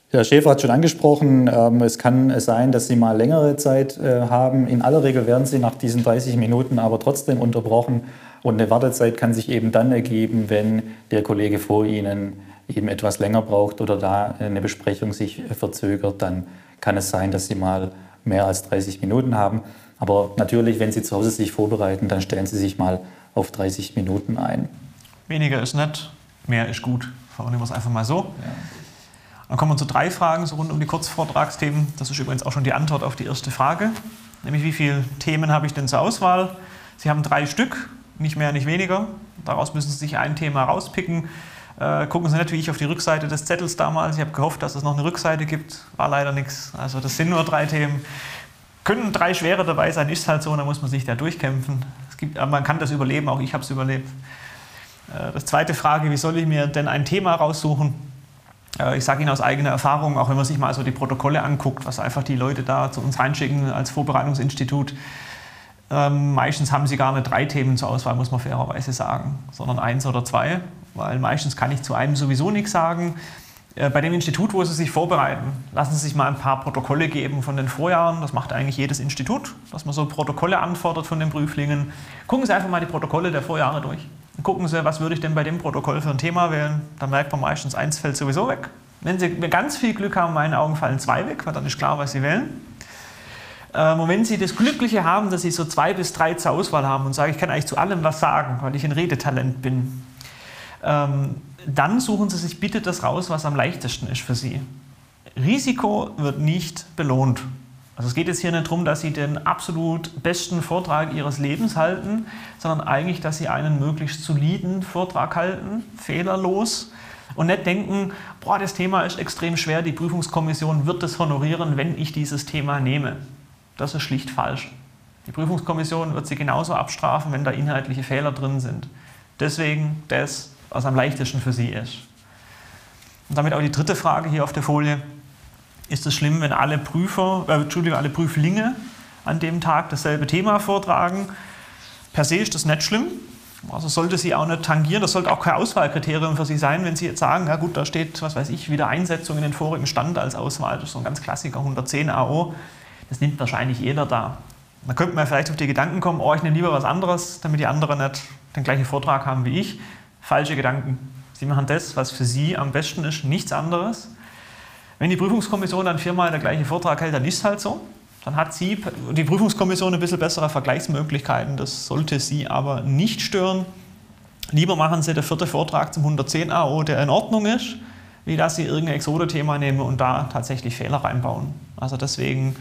Herr Schäfer hat schon angesprochen, ähm, es kann sein, dass Sie mal längere Zeit äh, haben. In aller Regel werden Sie nach diesen 30 Minuten aber trotzdem unterbrochen. Und eine Wartezeit kann sich eben dann ergeben, wenn der Kollege vor Ihnen eben etwas länger braucht oder da eine Besprechung sich verzögert. Dann kann es sein, dass Sie mal mehr als 30 Minuten haben. Aber natürlich, wenn Sie zu Hause sich vorbereiten, dann stellen Sie sich mal auf 30 Minuten ein. Weniger ist nett, mehr ist gut. Formulieren wir es einfach mal so. Ja. Dann kommen wir zu drei Fragen so rund um die Kurzvortragsthemen. Das ist übrigens auch schon die Antwort auf die erste Frage, nämlich wie viele Themen habe ich denn zur Auswahl? Sie haben drei Stück, nicht mehr, nicht weniger. Daraus müssen Sie sich ein Thema rauspicken. Äh, gucken Sie nicht wie ich auf die Rückseite des Zettels damals. Ich habe gehofft, dass es noch eine Rückseite gibt. War leider nichts. Also das sind nur drei Themen. Können drei schwere dabei sein, ist halt so, da muss man sich da durchkämpfen. Es gibt, man kann das überleben, auch ich habe es überlebt. Äh, das zweite Frage, wie soll ich mir denn ein Thema raussuchen? Äh, ich sage Ihnen aus eigener Erfahrung, auch wenn man sich mal so die Protokolle anguckt, was einfach die Leute da zu uns reinschicken als Vorbereitungsinstitut, ähm, meistens haben sie gar nicht drei Themen zur Auswahl, muss man fairerweise sagen, sondern eins oder zwei, weil meistens kann ich zu einem sowieso nichts sagen. Äh, bei dem Institut, wo Sie sich vorbereiten, lassen Sie sich mal ein paar Protokolle geben von den Vorjahren. Das macht eigentlich jedes Institut, dass man so Protokolle anfordert von den Prüflingen. Gucken Sie einfach mal die Protokolle der Vorjahre durch gucken Sie, was würde ich denn bei dem Protokoll für ein Thema wählen. Da merkt man meistens, eins fällt sowieso weg. Wenn Sie ganz viel Glück haben, in meinen Augen fallen zwei weg, weil dann ist klar, was Sie wählen. Ähm, und wenn Sie das Glückliche haben, dass Sie so zwei bis drei zur Auswahl haben und sagen, ich kann eigentlich zu allem was sagen, weil ich ein Redetalent bin, ähm, dann suchen Sie sich bitte das raus, was am leichtesten ist für Sie. Risiko wird nicht belohnt. Also es geht jetzt hier nicht darum, dass Sie den absolut besten Vortrag Ihres Lebens halten, sondern eigentlich, dass Sie einen möglichst soliden Vortrag halten, fehlerlos und nicht denken, boah, das Thema ist extrem schwer, die Prüfungskommission wird es honorieren, wenn ich dieses Thema nehme. Das ist schlicht falsch. Die Prüfungskommission wird Sie genauso abstrafen, wenn da inhaltliche Fehler drin sind. Deswegen das, was am leichtesten für Sie ist. Und damit auch die dritte Frage hier auf der Folie ist es schlimm, wenn alle Prüfer, äh, Entschuldigung, alle Prüflinge an dem Tag dasselbe Thema vortragen. Per se ist das nicht schlimm. Also sollte sie auch nicht tangieren. Das sollte auch kein Auswahlkriterium für Sie sein, wenn Sie jetzt sagen, ja gut, da steht, was weiß ich, wieder Einsetzung in den vorigen Stand als Auswahl. Das ist so ein ganz Klassiker, 110 AO. Das nimmt wahrscheinlich jeder da. Da könnte man vielleicht auf die Gedanken kommen, oh, ich nehme lieber was anderes, damit die anderen nicht den gleichen Vortrag haben wie ich. Falsche Gedanken. Sie machen das, was für Sie am besten ist, nichts anderes. Wenn die Prüfungskommission dann viermal der gleiche Vortrag hält, dann ist es halt so. Dann hat sie, die Prüfungskommission ein bisschen bessere Vergleichsmöglichkeiten. Das sollte sie aber nicht stören. Lieber machen Sie den vierten Vortrag zum 110 AO, der in Ordnung ist, wie dass Sie irgendein Exode-Thema nehmen und da tatsächlich Fehler reinbauen. Also deswegen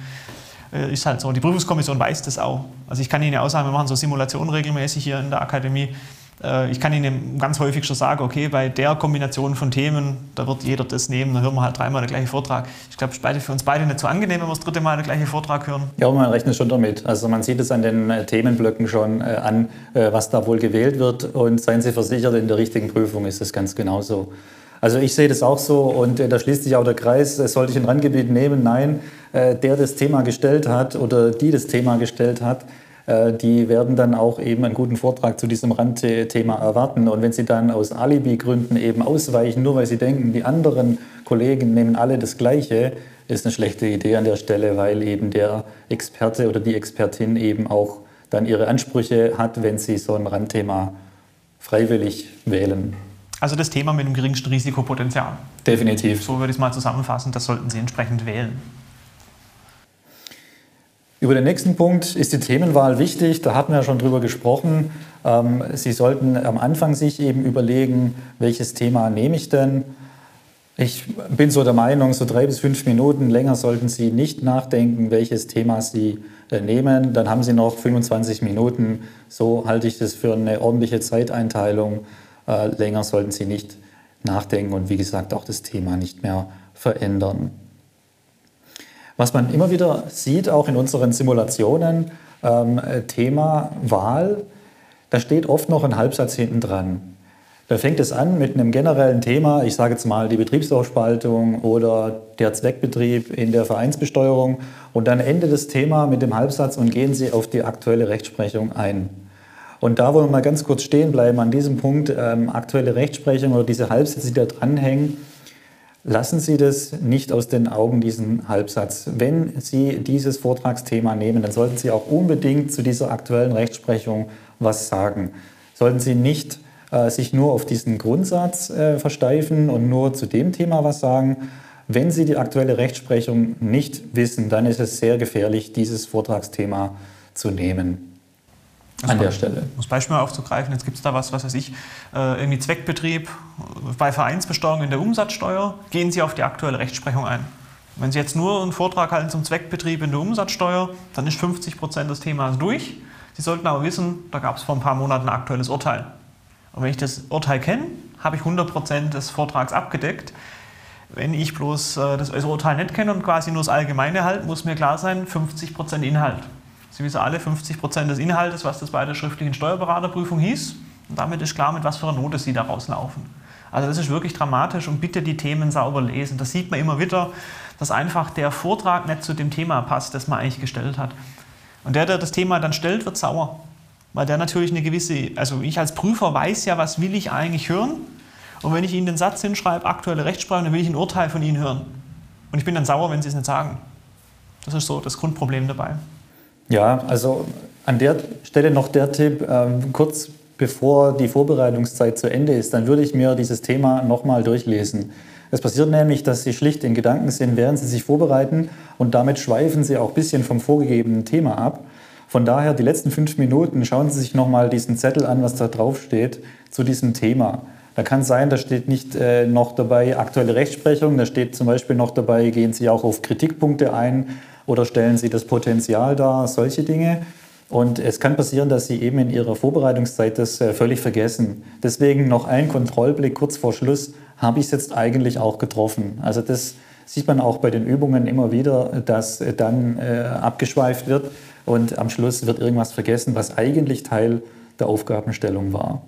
äh, ist halt so. Die Prüfungskommission weiß das auch. Also ich kann Ihnen ja auch sagen, wir machen so Simulationen regelmäßig hier in der Akademie. Äh, ich kann Ihnen ganz häufig schon sagen, okay, bei der Kombination von Themen, da wird jeder das nehmen, dann hören wir halt dreimal den gleichen Vortrag. Ich glaube, es ist für uns beide nicht so angenehm, wenn wir das dritte Mal den gleichen Vortrag hören. Ja, man rechnet schon damit. Also man sieht es an den äh, Themenblöcken schon äh, an, was da wohl gewählt wird. Und seien Sie versichert, in der richtigen Prüfung ist es ganz genauso. Also ich sehe das auch so und da schließt sich auch der Kreis, sollte ich ein Randgebiet nehmen? Nein, der das Thema gestellt hat oder die das Thema gestellt hat, die werden dann auch eben einen guten Vortrag zu diesem Randthema erwarten. Und wenn sie dann aus Alibi-Gründen eben ausweichen, nur weil sie denken, die anderen Kollegen nehmen alle das Gleiche, ist eine schlechte Idee an der Stelle, weil eben der Experte oder die Expertin eben auch dann ihre Ansprüche hat, wenn sie so ein Randthema freiwillig wählen. Also das Thema mit dem geringsten Risikopotenzial. Definitiv. So würde ich es mal zusammenfassen, das sollten Sie entsprechend wählen. Über den nächsten Punkt ist die Themenwahl wichtig. Da hatten wir ja schon drüber gesprochen. Ähm, Sie sollten am Anfang sich eben überlegen, welches Thema nehme ich denn. Ich bin so der Meinung, so drei bis fünf Minuten länger sollten Sie nicht nachdenken, welches Thema Sie äh, nehmen. Dann haben Sie noch 25 Minuten. So halte ich das für eine ordentliche Zeiteinteilung. Äh, länger sollten Sie nicht nachdenken und wie gesagt auch das Thema nicht mehr verändern. Was man immer wieder sieht, auch in unseren Simulationen, ähm, Thema Wahl, da steht oft noch ein Halbsatz hinten dran. Da fängt es an mit einem generellen Thema, ich sage jetzt mal die Betriebsaufspaltung oder der Zweckbetrieb in der Vereinsbesteuerung und dann endet das Thema mit dem Halbsatz und gehen Sie auf die aktuelle Rechtsprechung ein. Und da wollen wir mal ganz kurz stehen bleiben an diesem Punkt, ähm, aktuelle Rechtsprechung oder diese Halbsätze, die da dranhängen. Lassen Sie das nicht aus den Augen, diesen Halbsatz. Wenn Sie dieses Vortragsthema nehmen, dann sollten Sie auch unbedingt zu dieser aktuellen Rechtsprechung was sagen. Sollten Sie nicht äh, sich nur auf diesen Grundsatz äh, versteifen und nur zu dem Thema was sagen. Wenn Sie die aktuelle Rechtsprechung nicht wissen, dann ist es sehr gefährlich, dieses Vortragsthema zu nehmen. Also an der Stelle. Um das Beispiel mal aufzugreifen, jetzt gibt es da was, was weiß ich, äh, irgendwie Zweckbetrieb bei Vereinsbesteuerung in der Umsatzsteuer, gehen Sie auf die aktuelle Rechtsprechung ein. Wenn Sie jetzt nur einen Vortrag halten zum Zweckbetrieb in der Umsatzsteuer, dann ist 50 Prozent des Themas durch. Sie sollten aber wissen, da gab es vor ein paar Monaten ein aktuelles Urteil. Und wenn ich das Urteil kenne, habe ich 100 Prozent des Vortrags abgedeckt. Wenn ich bloß äh, das Urteil nicht kenne und quasi nur das Allgemeine halte, muss mir klar sein, 50 Prozent Inhalt. Sie wissen alle 50 Prozent des Inhaltes, was das bei der schriftlichen Steuerberaterprüfung hieß. Und damit ist klar, mit was für einer Note Sie daraus laufen. Also das ist wirklich dramatisch und bitte die Themen sauber lesen. Das sieht man immer wieder, dass einfach der Vortrag nicht zu dem Thema passt, das man eigentlich gestellt hat. Und der, der das Thema dann stellt, wird sauer. Weil der natürlich eine gewisse, also ich als Prüfer weiß ja, was will ich eigentlich hören. Und wenn ich Ihnen den Satz hinschreibe, aktuelle Rechtsprache, dann will ich ein Urteil von Ihnen hören. Und ich bin dann sauer, wenn Sie es nicht sagen. Das ist so das Grundproblem dabei. Ja, also an der Stelle noch der Tipp, ähm, kurz bevor die Vorbereitungszeit zu Ende ist, dann würde ich mir dieses Thema nochmal durchlesen. Es passiert nämlich, dass Sie schlicht in Gedanken sind, während Sie sich vorbereiten und damit schweifen Sie auch ein bisschen vom vorgegebenen Thema ab. Von daher, die letzten fünf Minuten, schauen Sie sich nochmal diesen Zettel an, was da drauf steht zu diesem Thema. Da kann sein, da steht nicht äh, noch dabei aktuelle Rechtsprechung, da steht zum Beispiel noch dabei, gehen Sie auch auf Kritikpunkte ein oder stellen Sie das Potenzial dar, solche Dinge. Und es kann passieren, dass Sie eben in Ihrer Vorbereitungszeit das äh, völlig vergessen. Deswegen noch ein Kontrollblick kurz vor Schluss. Habe ich es jetzt eigentlich auch getroffen? Also das sieht man auch bei den Übungen immer wieder, dass äh, dann äh, abgeschweift wird und am Schluss wird irgendwas vergessen, was eigentlich Teil der Aufgabenstellung war.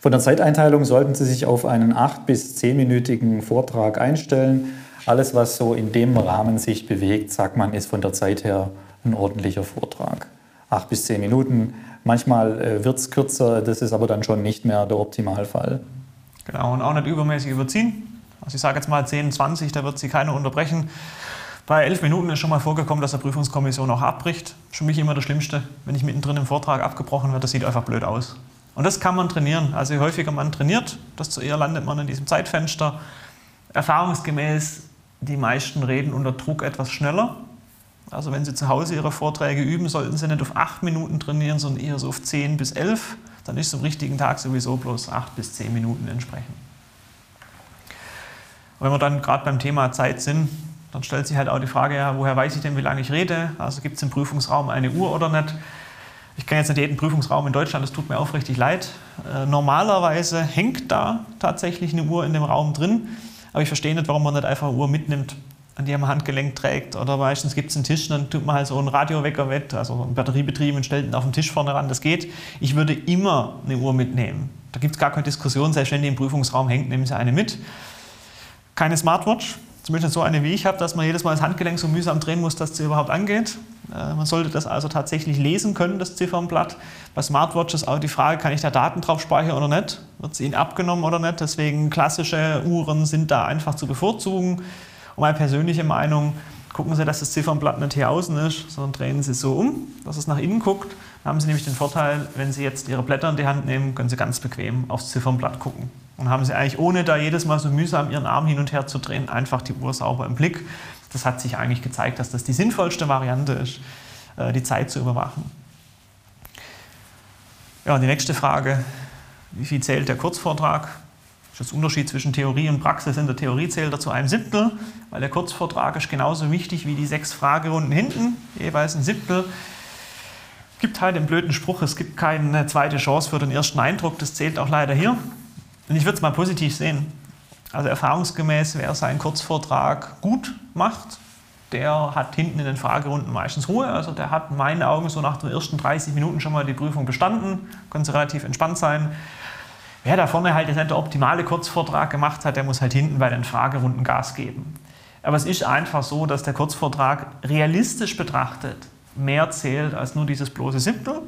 Von der Zeiteinteilung sollten Sie sich auf einen 8- bis 10-minütigen Vortrag einstellen. Alles, was so in dem Rahmen sich bewegt, sagt man, ist von der Zeit her ein ordentlicher Vortrag. Acht bis zehn Minuten. Manchmal äh, wird es kürzer, das ist aber dann schon nicht mehr der Optimalfall. Genau, und auch nicht übermäßig überziehen. Also ich sage jetzt mal 10, 20, da wird Sie keiner unterbrechen. Bei elf Minuten ist schon mal vorgekommen, dass der Prüfungskommission auch abbricht. Für mich immer das Schlimmste, wenn ich mittendrin im Vortrag abgebrochen werde, das sieht einfach blöd aus. Und das kann man trainieren. Also je häufiger man trainiert, desto eher landet man in diesem Zeitfenster. Erfahrungsgemäß die meisten reden unter Druck etwas schneller. Also wenn Sie zu Hause Ihre Vorträge üben, sollten Sie nicht auf acht Minuten trainieren, sondern eher so auf zehn bis elf. Dann ist es am richtigen Tag sowieso bloß acht bis zehn Minuten entsprechend. wenn wir dann gerade beim Thema Zeit sind, dann stellt sich halt auch die Frage, ja, woher weiß ich denn, wie lange ich rede? Also gibt es im Prüfungsraum eine Uhr oder nicht? Ich kenne jetzt nicht jeden Prüfungsraum in Deutschland, das tut mir aufrichtig leid. Äh, normalerweise hängt da tatsächlich eine Uhr in dem Raum drin. Aber ich verstehe nicht, warum man nicht einfach eine Uhr mitnimmt, an die man Handgelenk trägt. Oder meistens gibt es einen Tisch, dann tut man halt so einen Radiowecker mit, also einen Batteriebetrieb und stellt ihn auf den Tisch vorne ran. Das geht. Ich würde immer eine Uhr mitnehmen. Da gibt es gar keine Diskussion. Selbst wenn die im Prüfungsraum hängt, nehmen Sie eine mit. Keine Smartwatch, zumindest so eine wie ich habe, dass man jedes Mal das Handgelenk so mühsam drehen muss, dass sie überhaupt angeht. Äh, man sollte das also tatsächlich lesen können, das Ziffernblatt. Bei Smartwatches auch die Frage, kann ich da Daten drauf speichern oder nicht? Wird es ihnen abgenommen oder nicht? Deswegen klassische Uhren sind da einfach zu bevorzugen. Und meine persönliche Meinung, gucken Sie, dass das Ziffernblatt nicht hier außen ist, sondern drehen Sie es so um, dass es nach innen guckt. Haben Sie nämlich den Vorteil, wenn Sie jetzt Ihre Blätter in die Hand nehmen, können Sie ganz bequem aufs Ziffernblatt gucken. Und haben Sie eigentlich, ohne da jedes Mal so mühsam Ihren Arm hin und her zu drehen, einfach die Uhr sauber im Blick das hat sich eigentlich gezeigt, dass das die sinnvollste Variante ist, äh, die Zeit zu überwachen. Ja, die nächste Frage, wie viel zählt der Kurzvortrag? Das Unterschied zwischen Theorie und Praxis. In der Theorie zählt er zu einem Siebtel, weil der Kurzvortrag ist genauso wichtig wie die sechs Fragerunden hinten, jeweils ein Siebtel. Gibt halt den blöden Spruch, es gibt keine zweite Chance für den ersten Eindruck, das zählt auch leider hier. Und ich würde es mal positiv sehen. Also erfahrungsgemäß, wer seinen Kurzvortrag gut macht, der hat hinten in den Fragerunden meistens Ruhe. Also der hat in meinen Augen so nach den ersten 30 Minuten schon mal die Prüfung bestanden, können sie relativ entspannt sein. Wer da vorne halt jetzt nicht der optimale Kurzvortrag gemacht hat, der muss halt hinten bei den Fragerunden Gas geben. Aber es ist einfach so, dass der Kurzvortrag realistisch betrachtet mehr zählt als nur dieses bloße Siebtel.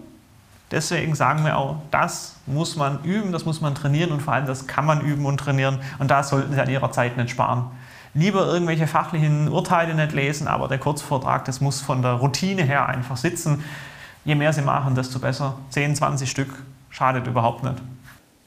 Deswegen sagen wir auch, das muss man üben, das muss man trainieren und vor allem das kann man üben und trainieren und da sollten Sie an Ihrer Zeit nicht sparen. Lieber irgendwelche fachlichen Urteile nicht lesen, aber der Kurzvortrag, das muss von der Routine her einfach sitzen. Je mehr Sie machen, desto besser. 10, 20 Stück schadet überhaupt nicht.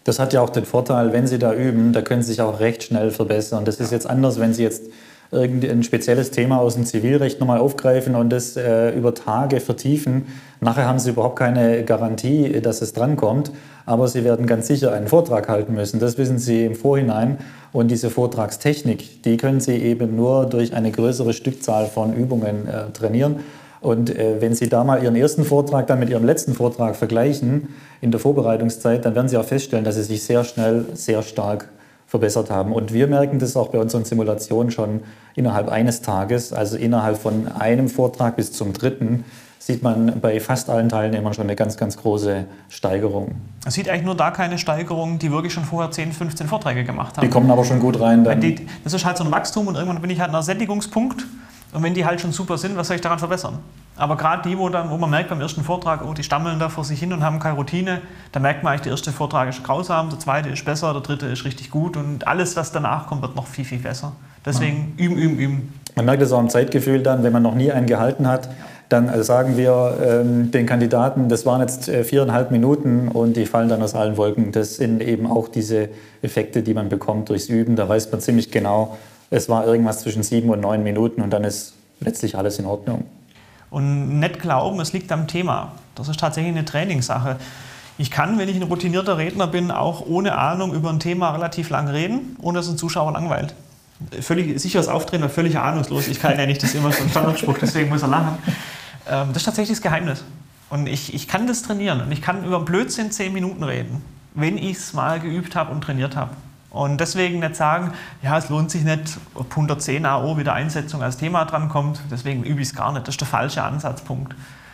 Das hat ja auch den Vorteil, wenn Sie da üben, da können Sie sich auch recht schnell verbessern. Das ist jetzt anders, wenn Sie jetzt irgendein spezielles Thema aus dem Zivilrecht nochmal aufgreifen und das äh, über Tage vertiefen. Nachher haben Sie überhaupt keine Garantie, dass es drankommt, aber Sie werden ganz sicher einen Vortrag halten müssen. Das wissen Sie im Vorhinein. Und diese Vortragstechnik, die können Sie eben nur durch eine größere Stückzahl von Übungen äh, trainieren. Und äh, wenn Sie da mal Ihren ersten Vortrag dann mit Ihrem letzten Vortrag vergleichen in der Vorbereitungszeit, dann werden Sie auch feststellen, dass Sie sich sehr schnell, sehr stark verbessert haben. Und wir merken das auch bei unseren Simulationen schon innerhalb eines Tages, also innerhalb von einem Vortrag bis zum dritten, sieht man bei fast allen Teilnehmern schon eine ganz, ganz große Steigerung. Man sieht eigentlich nur da keine Steigerung, die wirklich schon vorher 10, 15 Vorträge gemacht haben. Die kommen aber schon gut rein. Dann. Das ist halt so ein Wachstum und irgendwann bin ich halt an einem Sättigungspunkt und wenn die halt schon super sind, was soll ich daran verbessern? Aber gerade die, wo, dann, wo man merkt beim ersten Vortrag, oh, die stammeln da vor sich hin und haben keine Routine, da merkt man eigentlich, der erste Vortrag ist grausam, der zweite ist besser, der dritte ist richtig gut und alles, was danach kommt, wird noch viel, viel besser. Deswegen ja. üben, üben, üben. Man merkt es auch im Zeitgefühl dann, wenn man noch nie einen gehalten hat, dann äh, sagen wir ähm, den Kandidaten, das waren jetzt äh, viereinhalb Minuten und die fallen dann aus allen Wolken. Das sind eben auch diese Effekte, die man bekommt durchs Üben. Da weiß man ziemlich genau, es war irgendwas zwischen sieben und neun Minuten und dann ist letztlich alles in Ordnung. Und nicht glauben, es liegt am Thema. Das ist tatsächlich eine Trainingssache. Ich kann, wenn ich ein routinierter Redner bin, auch ohne Ahnung über ein Thema relativ lang reden, ohne dass ein Zuschauer langweilt. Völlig sicheres Auftreten, völlig ahnungslos. Ich kann ja nicht, das ist immer so ein Standardspruch, deswegen muss er lachen. Ähm, das ist tatsächlich das Geheimnis. Und ich, ich kann das trainieren und ich kann über Blödsinn zehn Minuten reden, wenn ich es mal geübt habe und trainiert habe. Und deswegen nicht sagen, ja, es lohnt sich nicht, ob 110 AO wieder Einsetzung als Thema drankommt, deswegen übe ich es gar nicht. Das ist der falsche Ansatzpunkt.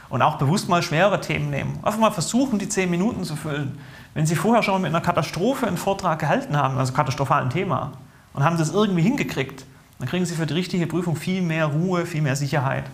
Und auch bewusst mal schwere Themen nehmen. Einfach mal versuchen, die 10 Minuten zu füllen. Wenn Sie vorher schon mal mit einer Katastrophe einen Vortrag gehalten haben, also katastrophalen Thema, und haben das irgendwie hingekriegt, dann kriegen Sie für die richtige Prüfung viel mehr Ruhe, viel mehr Sicherheit.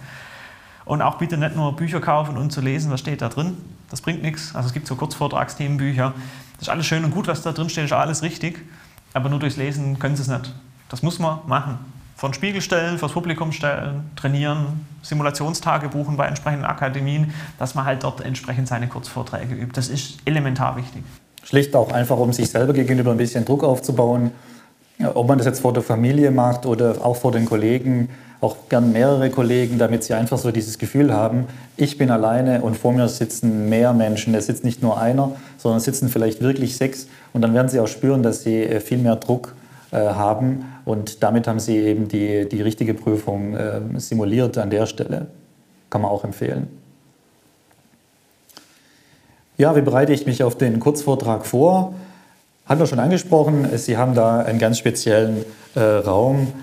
Und auch bitte nicht nur Bücher kaufen und zu lesen, was steht da drin. Das bringt nichts. Also es gibt so Kurzvortragsthemenbücher. Das ist alles schön und gut, was da drin steht, ist alles richtig. Aber nur durchs Lesen können Sie es nicht. Das muss man machen. Von Spiegel stellen, vors Publikum stellen, trainieren, Simulationstage buchen bei entsprechenden Akademien, dass man halt dort entsprechend seine Kurzvorträge übt. Das ist elementar wichtig. Schlicht auch einfach, um sich selber gegenüber ein bisschen Druck aufzubauen. Ob man das jetzt vor der Familie macht oder auch vor den Kollegen, auch gern mehrere Kollegen, damit sie einfach so dieses Gefühl haben, ich bin alleine und vor mir sitzen mehr Menschen. Es sitzt nicht nur einer, sondern es sitzen vielleicht wirklich sechs. Und dann werden sie auch spüren, dass sie äh, viel mehr Druck äh, haben. Und damit haben sie eben die, die richtige Prüfung äh, simuliert an der Stelle. Kann man auch empfehlen. Ja, wie bereite ich mich auf den Kurzvortrag vor? Hat wir schon angesprochen, Sie haben da einen ganz speziellen äh, Raum,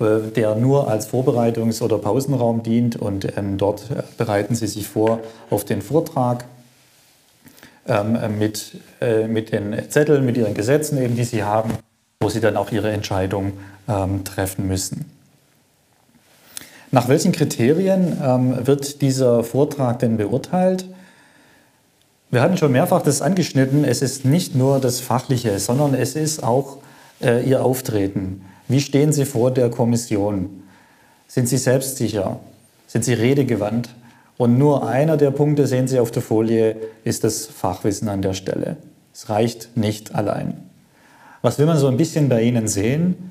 äh, der nur als Vorbereitungs- oder Pausenraum dient und ähm, dort bereiten Sie sich vor auf den Vortrag ähm, mit, äh, mit den Zetteln, mit Ihren Gesetzen, eben, die Sie haben, wo Sie dann auch Ihre Entscheidung ähm, treffen müssen. Nach welchen Kriterien ähm, wird dieser Vortrag denn beurteilt? Wir hatten schon mehrfach das angeschnitten, es ist nicht nur das Fachliche, sondern es ist auch äh, Ihr Auftreten. Wie stehen Sie vor der Kommission? Sind Sie selbstsicher? Sind Sie redegewandt? Und nur einer der Punkte, sehen Sie auf der Folie, ist das Fachwissen an der Stelle. Es reicht nicht allein. Was will man so ein bisschen bei Ihnen sehen?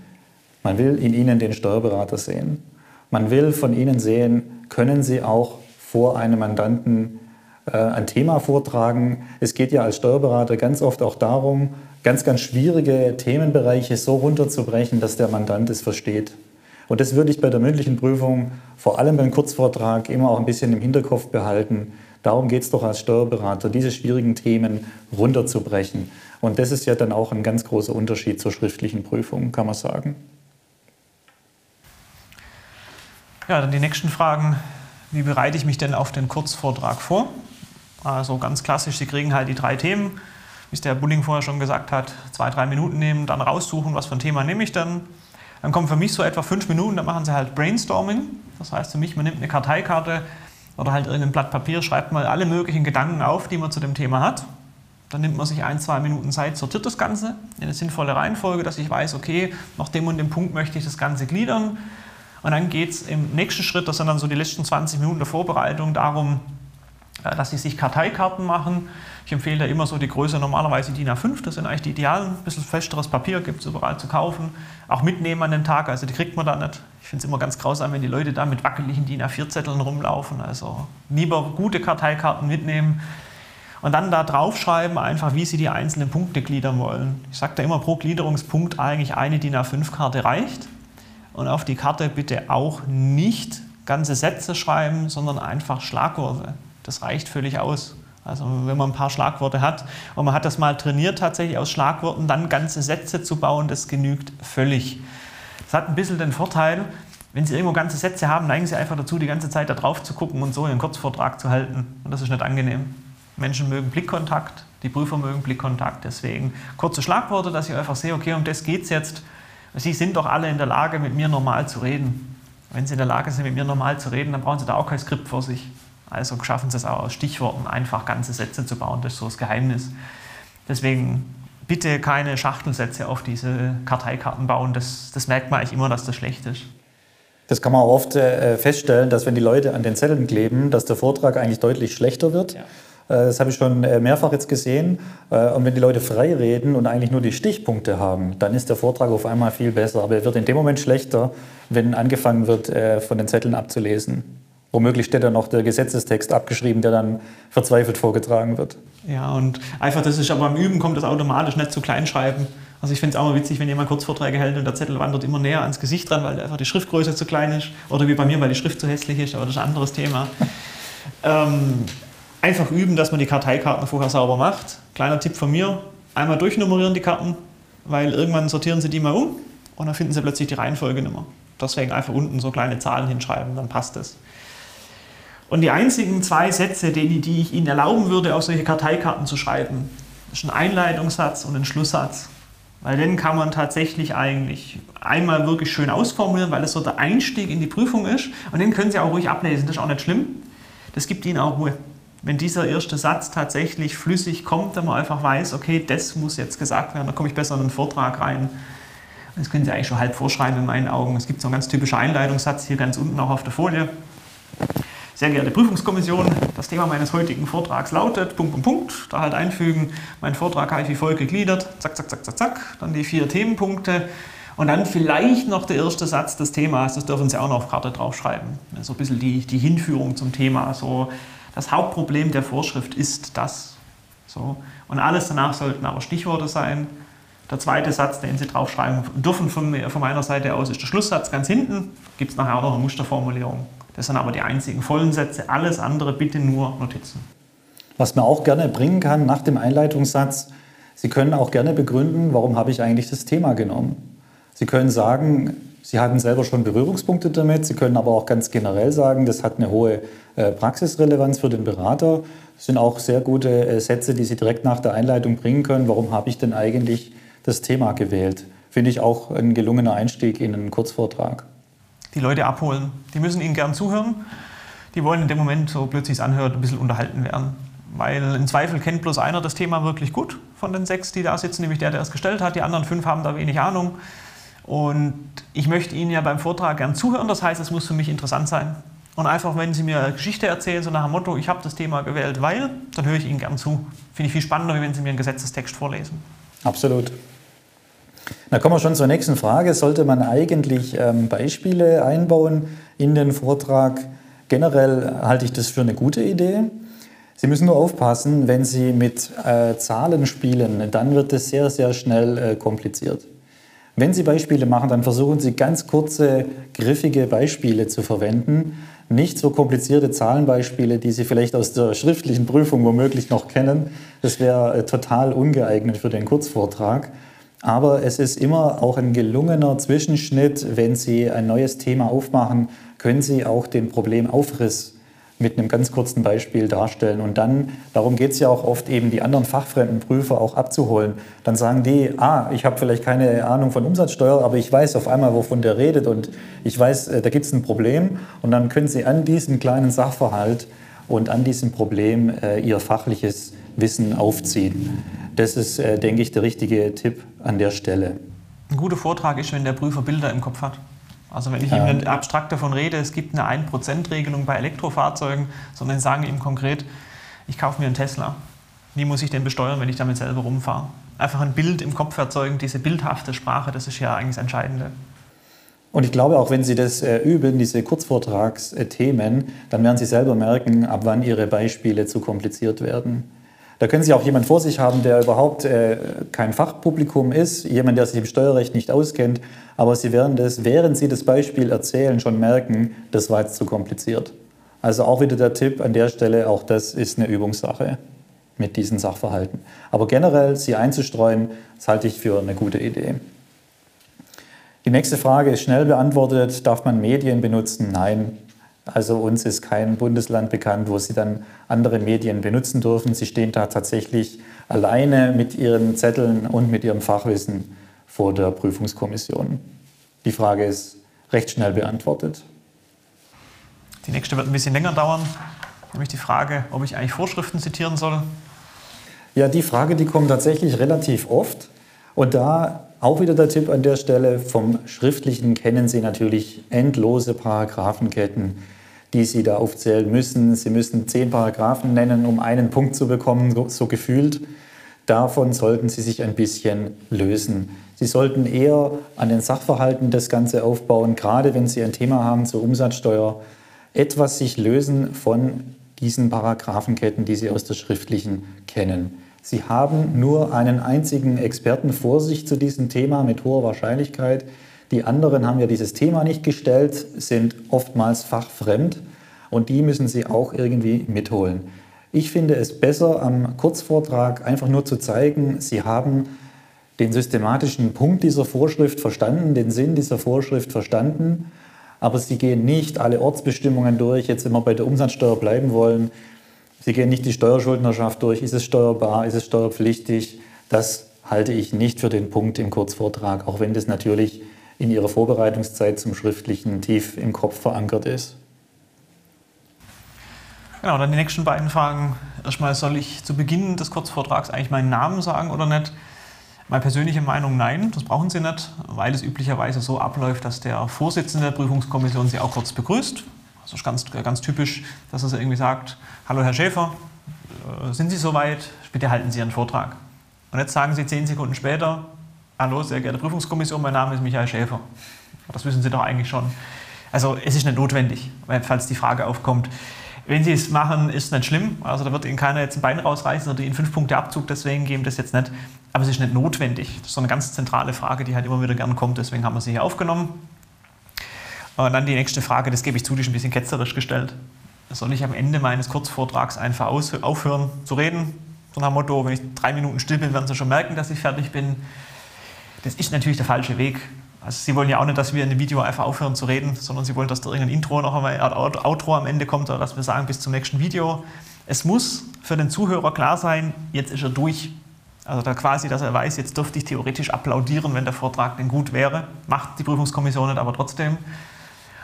Man will in Ihnen den Steuerberater sehen. Man will von Ihnen sehen, können Sie auch vor einem Mandanten ein Thema vortragen. Es geht ja als Steuerberater ganz oft auch darum, ganz, ganz schwierige Themenbereiche so runterzubrechen, dass der Mandant es versteht. Und das würde ich bei der mündlichen Prüfung, vor allem beim Kurzvortrag, immer auch ein bisschen im Hinterkopf behalten. Darum geht es doch als Steuerberater, diese schwierigen Themen runterzubrechen. Und das ist ja dann auch ein ganz großer Unterschied zur schriftlichen Prüfung, kann man sagen. Ja, dann die nächsten Fragen. Wie bereite ich mich denn auf den Kurzvortrag vor? Also ganz klassisch, Sie kriegen halt die drei Themen wie es der Bulling vorher schon gesagt hat, zwei, drei Minuten nehmen, dann raussuchen, was für ein Thema nehme ich dann. Dann kommen für mich so etwa fünf Minuten, dann machen sie halt Brainstorming. Das heißt für mich, man nimmt eine Karteikarte oder halt irgendein Blatt Papier, schreibt mal alle möglichen Gedanken auf, die man zu dem Thema hat. Dann nimmt man sich ein, zwei Minuten Zeit, sortiert das Ganze in eine sinnvolle Reihenfolge, dass ich weiß, okay, nach dem und dem Punkt möchte ich das Ganze gliedern. Und dann geht es im nächsten Schritt, das sind dann so die letzten 20 Minuten der Vorbereitung, darum, dass sie sich Karteikarten machen. Ich empfehle da immer so die Größe normalerweise DIN A5, das sind eigentlich die idealen. Ein bisschen festeres Papier gibt es überall zu kaufen. Auch mitnehmen an den Tag, also die kriegt man da nicht. Ich finde es immer ganz grausam, wenn die Leute da mit wackeligen DIN A4-Zetteln rumlaufen. Also lieber gute Karteikarten mitnehmen und dann da draufschreiben, einfach wie Sie die einzelnen Punkte gliedern wollen. Ich sage da immer, pro Gliederungspunkt eigentlich eine DIN A5-Karte reicht. Und auf die Karte bitte auch nicht ganze Sätze schreiben, sondern einfach Schlagworte. Das reicht völlig aus. Also wenn man ein paar Schlagworte hat und man hat das mal trainiert, tatsächlich aus Schlagworten dann ganze Sätze zu bauen, das genügt völlig. Das hat ein bisschen den Vorteil, wenn Sie irgendwo ganze Sätze haben, neigen Sie einfach dazu, die ganze Zeit da drauf zu gucken und so einen Kurzvortrag zu halten. Und das ist nicht angenehm. Menschen mögen Blickkontakt, die Prüfer mögen Blickkontakt. Deswegen kurze Schlagworte, dass ich einfach sehe, okay, um das geht es jetzt. Sie sind doch alle in der Lage, mit mir normal zu reden. Wenn Sie in der Lage sind, mit mir normal zu reden, dann brauchen Sie da auch kein Skript vor sich. Also schaffen Sie es auch aus Stichworten einfach ganze Sätze zu bauen. Das ist so das Geheimnis. Deswegen bitte keine Schachtelsätze auf diese Karteikarten bauen. Das, das merkt man eigentlich immer, dass das schlecht ist. Das kann man auch oft äh, feststellen, dass wenn die Leute an den Zetteln kleben, dass der Vortrag eigentlich deutlich schlechter wird. Ja. Äh, das habe ich schon äh, mehrfach jetzt gesehen. Äh, und wenn die Leute frei reden und eigentlich nur die Stichpunkte haben, dann ist der Vortrag auf einmal viel besser. Aber er wird in dem Moment schlechter, wenn angefangen wird, von den Zetteln abzulesen. Womöglich steht da noch der Gesetzestext abgeschrieben, der dann verzweifelt vorgetragen wird. Ja, und einfach, das ist aber beim Üben kommt das automatisch nicht zu kleinschreiben. Also ich finde es auch mal witzig, wenn jemand Kurzvorträge hält und der Zettel wandert immer näher ans Gesicht dran, weil einfach die Schriftgröße zu klein ist. Oder wie bei mir, weil die Schrift zu hässlich ist, aber das ist ein anderes Thema. *laughs* ähm, einfach üben, dass man die Karteikarten vorher sauber macht. Kleiner Tipp von mir, einmal durchnummerieren die Karten, weil irgendwann sortieren sie die mal um und dann finden sie plötzlich die Reihenfolge nicht mehr. Deswegen einfach unten so kleine Zahlen hinschreiben, dann passt es. Und die einzigen zwei Sätze, die, die ich Ihnen erlauben würde, auf solche Karteikarten zu schreiben, ist ein Einleitungssatz und ein Schlusssatz. Weil den kann man tatsächlich eigentlich einmal wirklich schön ausformulieren, weil es so der Einstieg in die Prüfung ist. Und den können Sie auch ruhig ablesen, das ist auch nicht schlimm. Das gibt Ihnen auch Ruhe wenn dieser erste Satz tatsächlich flüssig kommt, dann man einfach weiß, okay, das muss jetzt gesagt werden, da komme ich besser in einen Vortrag rein. Das können Sie eigentlich schon halb vorschreiben in meinen Augen. Es gibt so einen ganz typischen Einleitungssatz hier ganz unten auch auf der Folie. Sehr geehrte Prüfungskommission, das Thema meines heutigen Vortrags lautet, Punkt, Punkt, Punkt, da halt einfügen. Mein Vortrag habe ich wie folgt gegliedert, zack, zack, zack, zack, zack, dann die vier Themenpunkte und dann vielleicht noch der erste Satz des Themas, das dürfen Sie auch noch auf Karte draufschreiben. So ein bisschen die, die Hinführung zum Thema, so das Hauptproblem der Vorschrift ist das. So. Und alles danach sollten aber Stichworte sein. Der zweite Satz, den Sie draufschreiben dürfen von, von meiner Seite aus, ist der Schlusssatz ganz hinten. Gibt es nachher auch noch eine Musterformulierung. Das sind aber die einzigen vollen Sätze. Alles andere bitte nur Notizen. Was man auch gerne bringen kann nach dem Einleitungssatz, Sie können auch gerne begründen, warum habe ich eigentlich das Thema genommen. Sie können sagen, Sie hatten selber schon Berührungspunkte damit. Sie können aber auch ganz generell sagen, das hat eine hohe äh, Praxisrelevanz für den Berater. Das sind auch sehr gute äh, Sätze, die Sie direkt nach der Einleitung bringen können. Warum habe ich denn eigentlich das Thema gewählt? Finde ich auch ein gelungener Einstieg in einen Kurzvortrag. Die Leute abholen. Die müssen Ihnen gern zuhören. Die wollen in dem Moment, so plötzlich es anhört, ein bisschen unterhalten werden. Weil im Zweifel kennt bloß einer das Thema wirklich gut von den sechs, die da sitzen, nämlich der, der es gestellt hat. Die anderen fünf haben da wenig Ahnung. Und ich möchte Ihnen ja beim Vortrag gern zuhören, das heißt, es muss für mich interessant sein. Und einfach, wenn Sie mir eine Geschichte erzählen, so nach dem Motto, ich habe das Thema gewählt, weil, dann höre ich Ihnen gern zu. Finde ich viel spannender, wenn Sie mir einen Gesetzestext vorlesen. Absolut. Da kommen wir schon zur nächsten Frage. Sollte man eigentlich ähm, Beispiele einbauen in den Vortrag? Generell halte ich das für eine gute Idee. Sie müssen nur aufpassen, wenn Sie mit äh, Zahlen spielen, dann wird es sehr, sehr schnell äh, kompliziert. Wenn Sie Beispiele machen, dann versuchen Sie ganz kurze, griffige Beispiele zu verwenden. Nicht so komplizierte Zahlenbeispiele, die Sie vielleicht aus der schriftlichen Prüfung womöglich noch kennen. Das wäre äh, total ungeeignet für den Kurzvortrag. Aber es ist immer auch ein gelungener Zwischenschnitt. Wenn Sie ein neues Thema aufmachen, können Sie auch den Problemaufriss mit einem ganz kurzen Beispiel darstellen. Und dann, darum geht es ja auch oft eben, die anderen fachfremden Prüfer auch abzuholen. Dann sagen die, ah, ich habe vielleicht keine Ahnung von Umsatzsteuer, aber ich weiß auf einmal, wovon der redet und ich weiß, äh, da gibt es ein Problem. Und dann können sie an diesem kleinen Sachverhalt und an diesem Problem äh, ihr fachliches Wissen aufziehen. Das ist, äh, denke ich, der richtige Tipp an der Stelle. Ein guter Vortrag ist, wenn der Prüfer Bilder im Kopf hat. Also wenn ich ja. ihm abstrakt davon rede, es gibt eine 1%-Regelung bei Elektrofahrzeugen, sondern sagen ihm konkret, ich kaufe mir einen Tesla. Wie muss ich den besteuern, wenn ich damit selber rumfahre? Einfach ein Bild im Kopf erzeugen, diese bildhafte Sprache, das ist ja eigentlich das Entscheidende. Und ich glaube, auch wenn Sie das äh, üben, diese Kurzvortragsthemen, dann werden Sie selber merken, ab wann Ihre Beispiele zu kompliziert werden. Da können Sie auch jemanden vor sich haben, der überhaupt äh, kein Fachpublikum ist, jemand, der sich im Steuerrecht nicht auskennt, aber Sie werden das, während Sie das Beispiel erzählen, schon merken, das war jetzt zu kompliziert. Also auch wieder der Tipp an der Stelle, auch das ist eine Übungssache mit diesen Sachverhalten. Aber generell sie einzustreuen, das halte ich für eine gute Idee. Die nächste Frage ist schnell beantwortet. Darf man Medien benutzen? Nein, also uns ist kein Bundesland bekannt, wo sie dann andere Medien benutzen dürfen. Sie stehen da tatsächlich alleine mit ihren Zetteln und mit ihrem Fachwissen vor der Prüfungskommission. Die Frage ist recht schnell beantwortet. Die nächste wird ein bisschen länger dauern, nämlich die Frage, ob ich eigentlich Vorschriften zitieren soll. Ja, die Frage, die kommt tatsächlich relativ oft. Und da auch wieder der Tipp an der Stelle, vom Schriftlichen kennen Sie natürlich endlose Paragraphenketten, die Sie da aufzählen müssen. Sie müssen zehn Paragraphen nennen, um einen Punkt zu bekommen, so gefühlt. Davon sollten Sie sich ein bisschen lösen. Sie sollten eher an den Sachverhalten das Ganze aufbauen, gerade wenn Sie ein Thema haben zur Umsatzsteuer, etwas sich lösen von diesen Paragraphenketten, die Sie aus der schriftlichen kennen. Sie haben nur einen einzigen Experten vor sich zu diesem Thema mit hoher Wahrscheinlichkeit. Die anderen haben ja dieses Thema nicht gestellt, sind oftmals fachfremd und die müssen Sie auch irgendwie mitholen. Ich finde es besser, am Kurzvortrag einfach nur zu zeigen, Sie haben den systematischen Punkt dieser Vorschrift verstanden, den Sinn dieser Vorschrift verstanden, aber Sie gehen nicht alle Ortsbestimmungen durch, jetzt immer bei der Umsatzsteuer bleiben wollen. Sie gehen nicht die Steuerschuldnerschaft durch. Ist es steuerbar? Ist es steuerpflichtig? Das halte ich nicht für den Punkt im Kurzvortrag, auch wenn das natürlich in Ihrer Vorbereitungszeit zum Schriftlichen tief im Kopf verankert ist. Genau, dann die nächsten beiden Fragen. Erstmal, soll ich zu Beginn des Kurzvortrags eigentlich meinen Namen sagen oder nicht? Meine persönliche Meinung, nein, das brauchen Sie nicht, weil es üblicherweise so abläuft, dass der Vorsitzende der Prüfungskommission Sie auch kurz begrüßt. Ist ganz, ganz typisch, dass er irgendwie sagt, hallo Herr Schäfer, äh, sind Sie soweit? Bitte halten Sie Ihren Vortrag. Und jetzt sagen Sie zehn Sekunden später, hallo sehr geehrte Prüfungskommission, mein Name ist Michael Schäfer. Das wissen Sie doch eigentlich schon. Also es ist nicht notwendig, falls die Frage aufkommt. Wenn Sie es machen, ist nicht schlimm. Also da wird Ihnen keiner jetzt ein Bein rausreißen oder Ihnen fünf Punkte Abzug deswegen geben, das jetzt nicht. Aber es ist nicht notwendig. Das ist so eine ganz zentrale Frage, die halt immer wieder gern kommt. Deswegen haben wir sie hier aufgenommen. Und dann die nächste Frage, das gebe ich zu, die ist ein bisschen ketzerisch gestellt. Soll ich am Ende meines Kurzvortrags einfach aufhören zu reden? So nach dem Motto, wenn ich drei Minuten still bin, werden Sie schon merken, dass ich fertig bin. Das ist natürlich der falsche Weg. Also Sie wollen ja auch nicht, dass wir in dem Video einfach aufhören zu reden, sondern Sie wollen, dass da irgendein Intro noch einmal, ein Outro am Ende kommt oder dass wir sagen, bis zum nächsten Video. Es muss für den Zuhörer klar sein, jetzt ist er durch. Also da quasi, dass er weiß, jetzt dürfte ich theoretisch applaudieren, wenn der Vortrag denn gut wäre. Macht die Prüfungskommission nicht, aber trotzdem.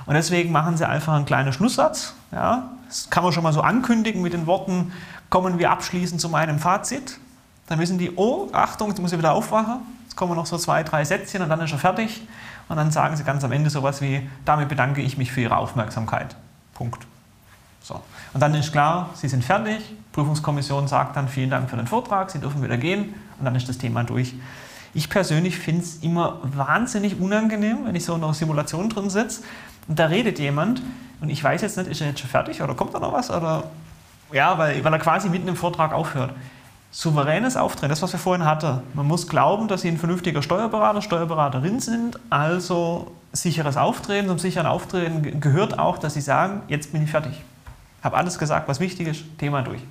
Und deswegen machen sie einfach einen kleinen Schlusssatz. Ja. Das kann man schon mal so ankündigen mit den Worten, kommen wir abschließend zu meinem Fazit. Dann wissen die, oh, Achtung, jetzt muss ich wieder aufwachen. Jetzt kommen noch so zwei, drei Sätzchen und dann ist er fertig. Und dann sagen sie ganz am Ende sowas wie, damit bedanke ich mich für Ihre Aufmerksamkeit. Punkt. So. Und dann ist klar, Sie sind fertig. Prüfungskommission sagt dann, vielen Dank für den Vortrag, Sie dürfen wieder gehen. Und dann ist das Thema durch. Ich persönlich finde es immer wahnsinnig unangenehm, wenn ich so in einer Simulation drin sitze und da redet jemand und ich weiß jetzt nicht, ist er jetzt schon fertig oder kommt da noch was? Oder ja, weil, weil er quasi mitten im Vortrag aufhört. Souveränes Auftreten, das, was wir vorhin hatten. Man muss glauben, dass Sie ein vernünftiger Steuerberater, Steuerberaterin sind, also sicheres Auftreten. Zum sicheren Auftreten gehört auch, dass Sie sagen, jetzt bin ich fertig. Habe alles gesagt, was wichtig ist, Thema durch.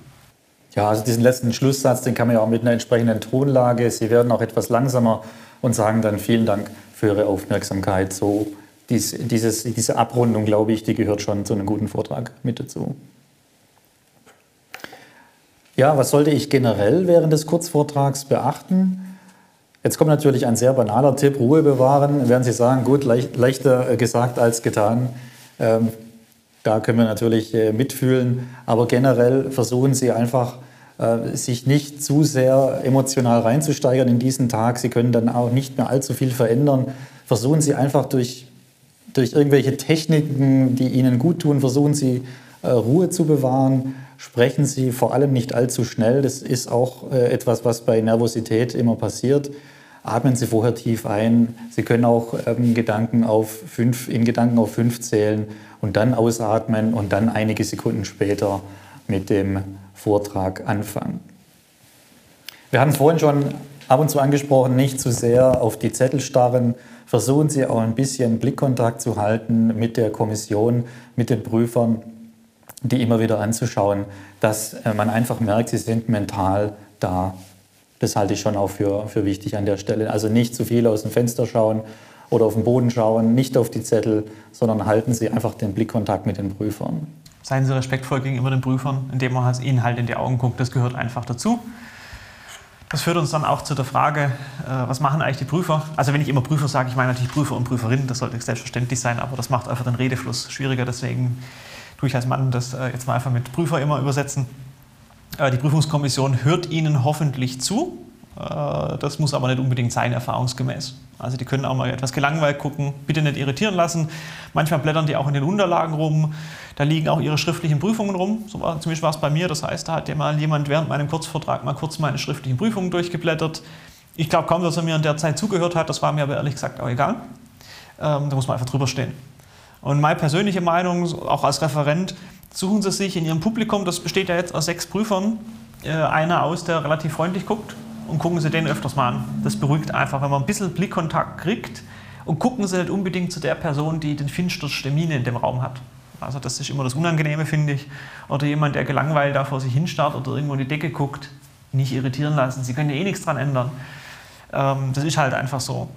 Ja, also diesen letzten Schlusssatz, den kann man ja auch mit einer entsprechenden Tonlage. Sie werden auch etwas langsamer und sagen dann vielen Dank für Ihre Aufmerksamkeit. So dies, dieses, diese Abrundung, glaube ich, die gehört schon zu einem guten Vortrag mit dazu. Ja, was sollte ich generell während des Kurzvortrags beachten? Jetzt kommt natürlich ein sehr banaler Tipp, Ruhe bewahren. Werden Sie sagen, gut, leicht, leichter gesagt als getan. Ähm, da können wir natürlich äh, mitfühlen. Aber generell versuchen Sie einfach, äh, sich nicht zu sehr emotional reinzusteigern in diesen Tag. Sie können dann auch nicht mehr allzu viel verändern. Versuchen Sie einfach durch, durch irgendwelche Techniken, die Ihnen gut tun, versuchen Sie äh, Ruhe zu bewahren sprechen Sie vor allem nicht allzu schnell. Das ist auch etwas, was bei Nervosität immer passiert. Atmen Sie vorher tief ein. Sie können auch ähm, Gedanken auf fünf, in Gedanken auf fünf zählen und dann ausatmen und dann einige Sekunden später mit dem Vortrag anfangen. Wir haben es vorhin schon ab und zu angesprochen, nicht zu sehr auf die Zettel starren. Versuchen Sie auch ein bisschen Blickkontakt zu halten mit der Kommission, mit den Prüfern die immer wieder anzuschauen, dass äh, man einfach merkt, sie sind mental da. Das halte ich schon auch für, für wichtig an der Stelle. Also nicht zu viel aus dem Fenster schauen oder auf den Boden schauen, nicht auf die Zettel, sondern halten Sie einfach den Blickkontakt mit den Prüfern. Seien Sie respektvoll gegenüber den Prüfern, indem man halt ihnen halt in die Augen guckt. Das gehört einfach dazu. Das führt uns dann auch zu der Frage, äh, was machen eigentlich die Prüfer? Also wenn ich immer Prüfer sage, ich meine natürlich Prüfer und Prüferinnen, das sollte selbstverständlich sein, aber das macht einfach den Redefluss schwieriger. Deswegen tue ich als Mann das äh, jetzt mal einfach mit Prüfer immer übersetzen. Äh, die Prüfungskommission hört Ihnen hoffentlich zu. Äh, das muss aber nicht unbedingt sein, erfahrungsgemäß. Also die können auch mal etwas gelangweilt gucken, bitte nicht irritieren lassen. Manchmal blättern die auch in den Unterlagen rum. Da liegen auch ihre schriftlichen Prüfungen rum. So war, zumindest war es bei mir. Das heißt, da hat ja mal jemand während meinem Kurzvortrag mal kurz meine schriftlichen Prüfungen durchgeblättert. Ich glaube kaum, dass er mir in der Zeit zugehört hat. Das war mir aber ehrlich gesagt auch egal. Ähm, da muss man einfach drüber stehen. Und meine persönliche Meinung, auch als Referent, suchen Sie sich in Ihrem Publikum, das besteht ja jetzt aus sechs Prüfern, äh, einer aus, der relativ freundlich guckt und gucken Sie den öfters mal an. Das beruhigt einfach, wenn man ein bisschen Blickkontakt kriegt und gucken Sie nicht unbedingt zu der Person, die den finstersten Mine in dem Raum hat. Also das ist immer das Unangenehme, finde ich. Oder jemand, der gelangweilt da vor sich hinstarrt oder irgendwo in die Decke guckt, nicht irritieren lassen. Sie können ja eh nichts dran ändern. Ähm, das ist halt einfach so.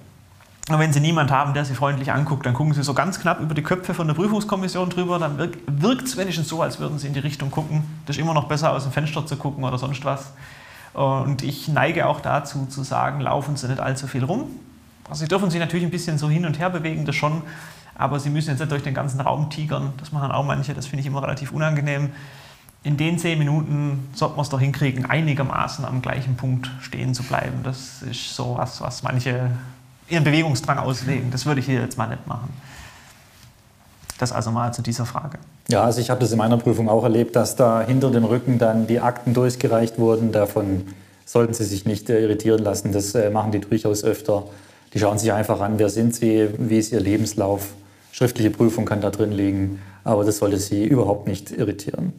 Und wenn Sie niemanden haben, der Sie freundlich anguckt, dann gucken Sie so ganz knapp über die Köpfe von der Prüfungskommission drüber. Dann wirkt es wenigstens so, als würden Sie in die Richtung gucken. Das ist immer noch besser, aus dem Fenster zu gucken oder sonst was. Und ich neige auch dazu zu sagen, laufen Sie nicht allzu viel rum. Also Sie dürfen sich natürlich ein bisschen so hin und her bewegen, das schon. Aber Sie müssen jetzt nicht durch den ganzen Raum tigern. Das machen auch manche, das finde ich immer relativ unangenehm. In den zehn Minuten sollte man es doch hinkriegen, einigermaßen am gleichen Punkt stehen zu bleiben. Das ist so was, was manche ihren Bewegungsdrang auslegen. Das würde ich hier jetzt mal nicht machen. Das also mal zu dieser Frage. Ja, also ich habe das in meiner Prüfung auch erlebt, dass da hinter dem Rücken dann die Akten durchgereicht wurden. Davon sollten Sie sich nicht äh, irritieren lassen. Das äh, machen die durchaus öfter. Die schauen sich einfach an, wer sind Sie, wie ist Ihr Lebenslauf. Schriftliche Prüfung kann da drin liegen, aber das sollte Sie überhaupt nicht irritieren.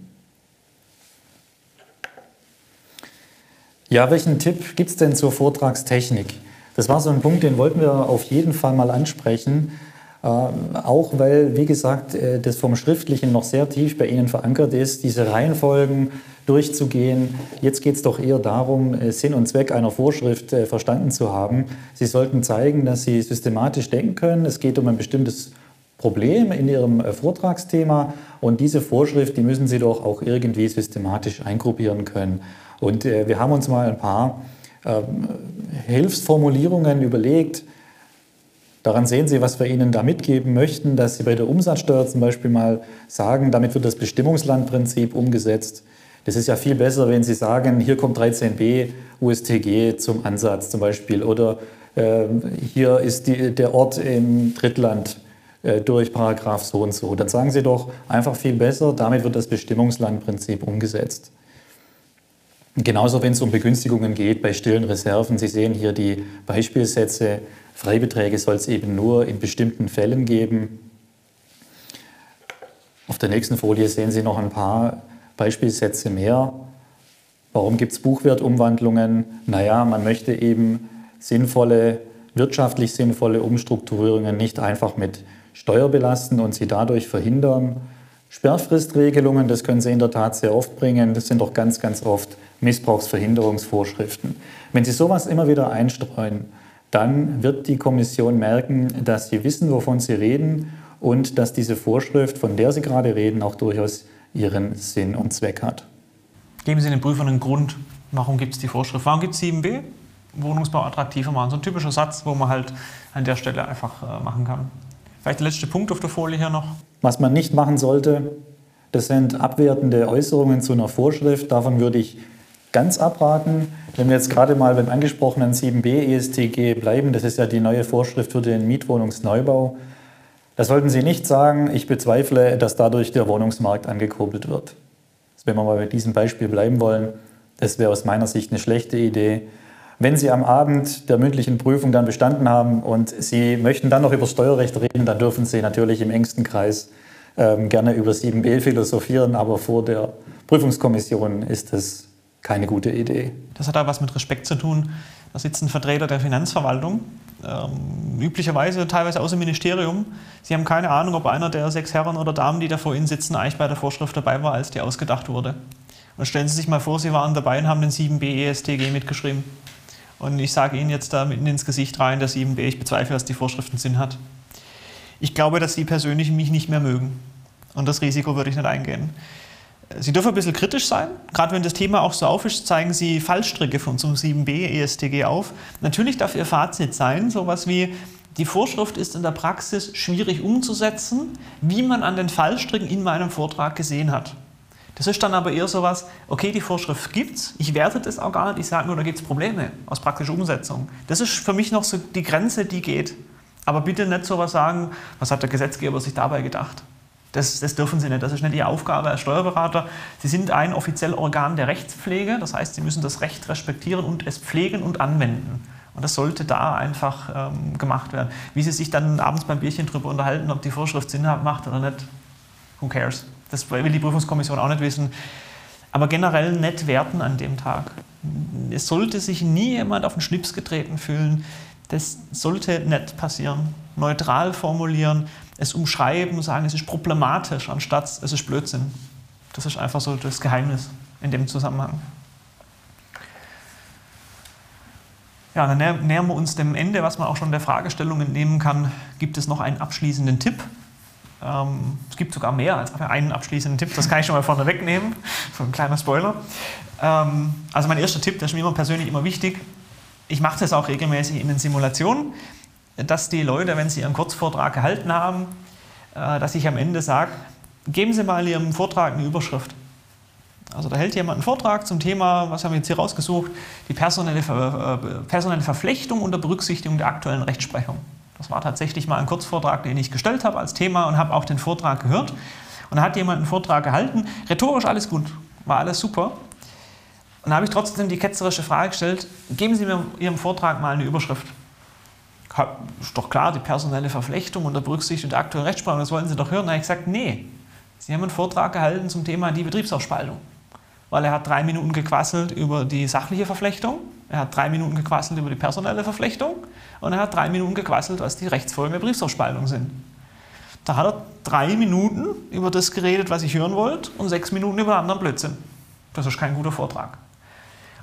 Ja, welchen Tipp gibt es denn zur Vortragstechnik? Das war so ein Punkt, den wollten wir auf jeden Fall mal ansprechen. Äh, auch weil, wie gesagt, äh, das vom Schriftlichen noch sehr tief bei Ihnen verankert ist, diese Reihenfolgen durchzugehen. Jetzt geht es doch eher darum, äh, Sinn und Zweck einer Vorschrift äh, verstanden zu haben. Sie sollten zeigen, dass Sie systematisch denken können. Es geht um ein bestimmtes Problem in Ihrem Vortragsthema und diese Vorschrift, die müssen Sie doch auch irgendwie systematisch eingruppieren können. Und wir haben uns mal ein paar ähm, Hilfsformulierungen überlegt. Daran sehen Sie, was wir Ihnen da mitgeben möchten, dass Sie bei der Umsatzsteuer zum Beispiel mal sagen, damit wird das Bestimmungslandprinzip umgesetzt. Das ist ja viel besser, wenn Sie sagen, hier kommt 13b USTG zum Ansatz zum Beispiel oder äh, hier ist die, der Ort im Drittland äh, durch Paragraph so und so. Dann sagen Sie doch einfach viel besser, damit wird das Bestimmungslandprinzip umgesetzt. Genauso, wenn es um Begünstigungen geht bei stillen Reserven. Sie sehen hier die Beispielsätze. Freibeträge soll es eben nur in bestimmten Fällen geben. Auf der nächsten Folie sehen Sie noch ein paar Beispielsätze mehr. Warum gibt es Buchwertumwandlungen? Naja, man möchte eben sinnvolle, wirtschaftlich sinnvolle Umstrukturierungen nicht einfach mit Steuer belasten und sie dadurch verhindern. Sperrfristregelungen, das können Sie in der Tat sehr oft bringen. Das sind doch ganz, ganz oft Missbrauchsverhinderungsvorschriften. Wenn Sie sowas immer wieder einstreuen, dann wird die Kommission merken, dass Sie wissen, wovon Sie reden und dass diese Vorschrift, von der Sie gerade reden, auch durchaus ihren Sinn und Zweck hat. Geben Sie den Prüfern einen Grund, warum gibt es die Vorschrift. Warum gibt es 7b? Wohnungsbau attraktiver machen. So ein typischer Satz, wo man halt an der Stelle einfach äh, machen kann. Vielleicht der letzte Punkt auf der Folie hier noch. Was man nicht machen sollte, das sind abwertende Äußerungen zu einer Vorschrift. Davon würde ich ganz abraten. Wenn wir jetzt gerade mal beim angesprochenen 7b ESTG bleiben, das ist ja die neue Vorschrift für den Mietwohnungsneubau, da sollten Sie nicht sagen, ich bezweifle, dass dadurch der Wohnungsmarkt angekurbelt wird. Wenn wir mal bei diesem Beispiel bleiben wollen, das wäre aus meiner Sicht eine schlechte Idee. Wenn Sie am Abend der mündlichen Prüfung dann bestanden haben und Sie möchten dann noch über Steuerrecht reden, dann dürfen Sie natürlich im engsten Kreis ähm, gerne über 7b philosophieren, aber vor der Prüfungskommission ist das keine gute Idee. Das hat auch was mit Respekt zu tun. Da sitzen Vertreter der Finanzverwaltung, ähm, üblicherweise teilweise aus dem Ministerium. Sie haben keine Ahnung, ob einer der sechs Herren oder Damen, die da vor Ihnen sitzen, eigentlich bei der Vorschrift dabei war, als die ausgedacht wurde. Und stellen Sie sich mal vor, Sie waren dabei und haben den 7b ESTG mitgeschrieben. Und ich sage Ihnen jetzt da mitten ins Gesicht rein, der 7b, ich bezweifle, dass die Vorschrift einen Sinn hat. Ich glaube, dass Sie persönlich mich nicht mehr mögen. Und das Risiko würde ich nicht eingehen. Sie dürfen ein bisschen kritisch sein. Gerade wenn das Thema auch so auf ist, zeigen Sie Fallstricke von so einem 7b ESTG auf. Natürlich darf Ihr Fazit sein, sowas wie, die Vorschrift ist in der Praxis schwierig umzusetzen, wie man an den Fallstricken in meinem Vortrag gesehen hat. Das ist dann aber eher so was, okay, die Vorschrift gibt es, ich werte das auch gar nicht, ich sage nur, da gibt es Probleme aus praktischer Umsetzung. Das ist für mich noch so die Grenze, die geht. Aber bitte nicht so was sagen, was hat der Gesetzgeber sich dabei gedacht. Das, das, dürfen Sie nicht. Das ist nicht Ihre Aufgabe als Steuerberater. Sie sind ein offizielles Organ der Rechtspflege. Das heißt, Sie müssen das Recht respektieren und es pflegen und anwenden. Und das sollte da einfach ähm, gemacht werden. Wie Sie sich dann abends beim Bierchen darüber unterhalten, ob die Vorschrift Sinn macht oder nicht, who cares? Das will die Prüfungskommission auch nicht wissen. Aber generell nicht werten an dem Tag. Es sollte sich nie jemand auf den Schlips getreten fühlen. Das sollte nicht passieren. Neutral formulieren, es umschreiben, sagen, es ist problematisch, anstatt es ist Blödsinn. Das ist einfach so das Geheimnis in dem Zusammenhang. Ja, dann nähern wir uns dem Ende, was man auch schon der Fragestellung entnehmen kann. Gibt es noch einen abschließenden Tipp? Ähm, es gibt sogar mehr als einen abschließenden Tipp, das kann ich schon mal vorne wegnehmen. So ein kleiner Spoiler. Ähm, also mein erster Tipp, der ist mir immer persönlich immer wichtig. Ich mache das auch regelmäßig in den Simulationen dass die Leute, wenn sie ihren Kurzvortrag gehalten haben, äh, dass ich am Ende sage, geben Sie mal Ihrem Vortrag eine Überschrift. Also da hält jemand einen Vortrag zum Thema, was haben wir jetzt hier rausgesucht, die personelle, Ver äh, personelle Verflechtung unter Berücksichtigung der aktuellen Rechtsprechung. Das war tatsächlich mal ein Kurzvortrag, den ich gestellt habe als Thema und habe auch den Vortrag gehört. Und da hat jemand einen Vortrag gehalten, rhetorisch alles gut, war alles super. Und da habe ich trotzdem die ketzerische Frage gestellt, geben Sie mir Ihrem Vortrag mal eine Überschrift ist doch klar, die personelle Verflechtung unter Berücksichtigung der aktuellen Rechtsprechung, das wollen Sie doch hören. Da habe ich gesagt, nee, Sie haben einen Vortrag gehalten zum Thema die Betriebsaufspaltung. Weil er hat drei Minuten gequasselt über die sachliche Verflechtung, er hat drei Minuten gequasselt über die personelle Verflechtung und er hat drei Minuten gequasselt, was die Rechtsfolgen der Betriebsaufspaltung sind. Da hat er drei Minuten über das geredet, was ich hören wollte, und sechs Minuten über anderen Blödsinn. Das ist kein guter Vortrag.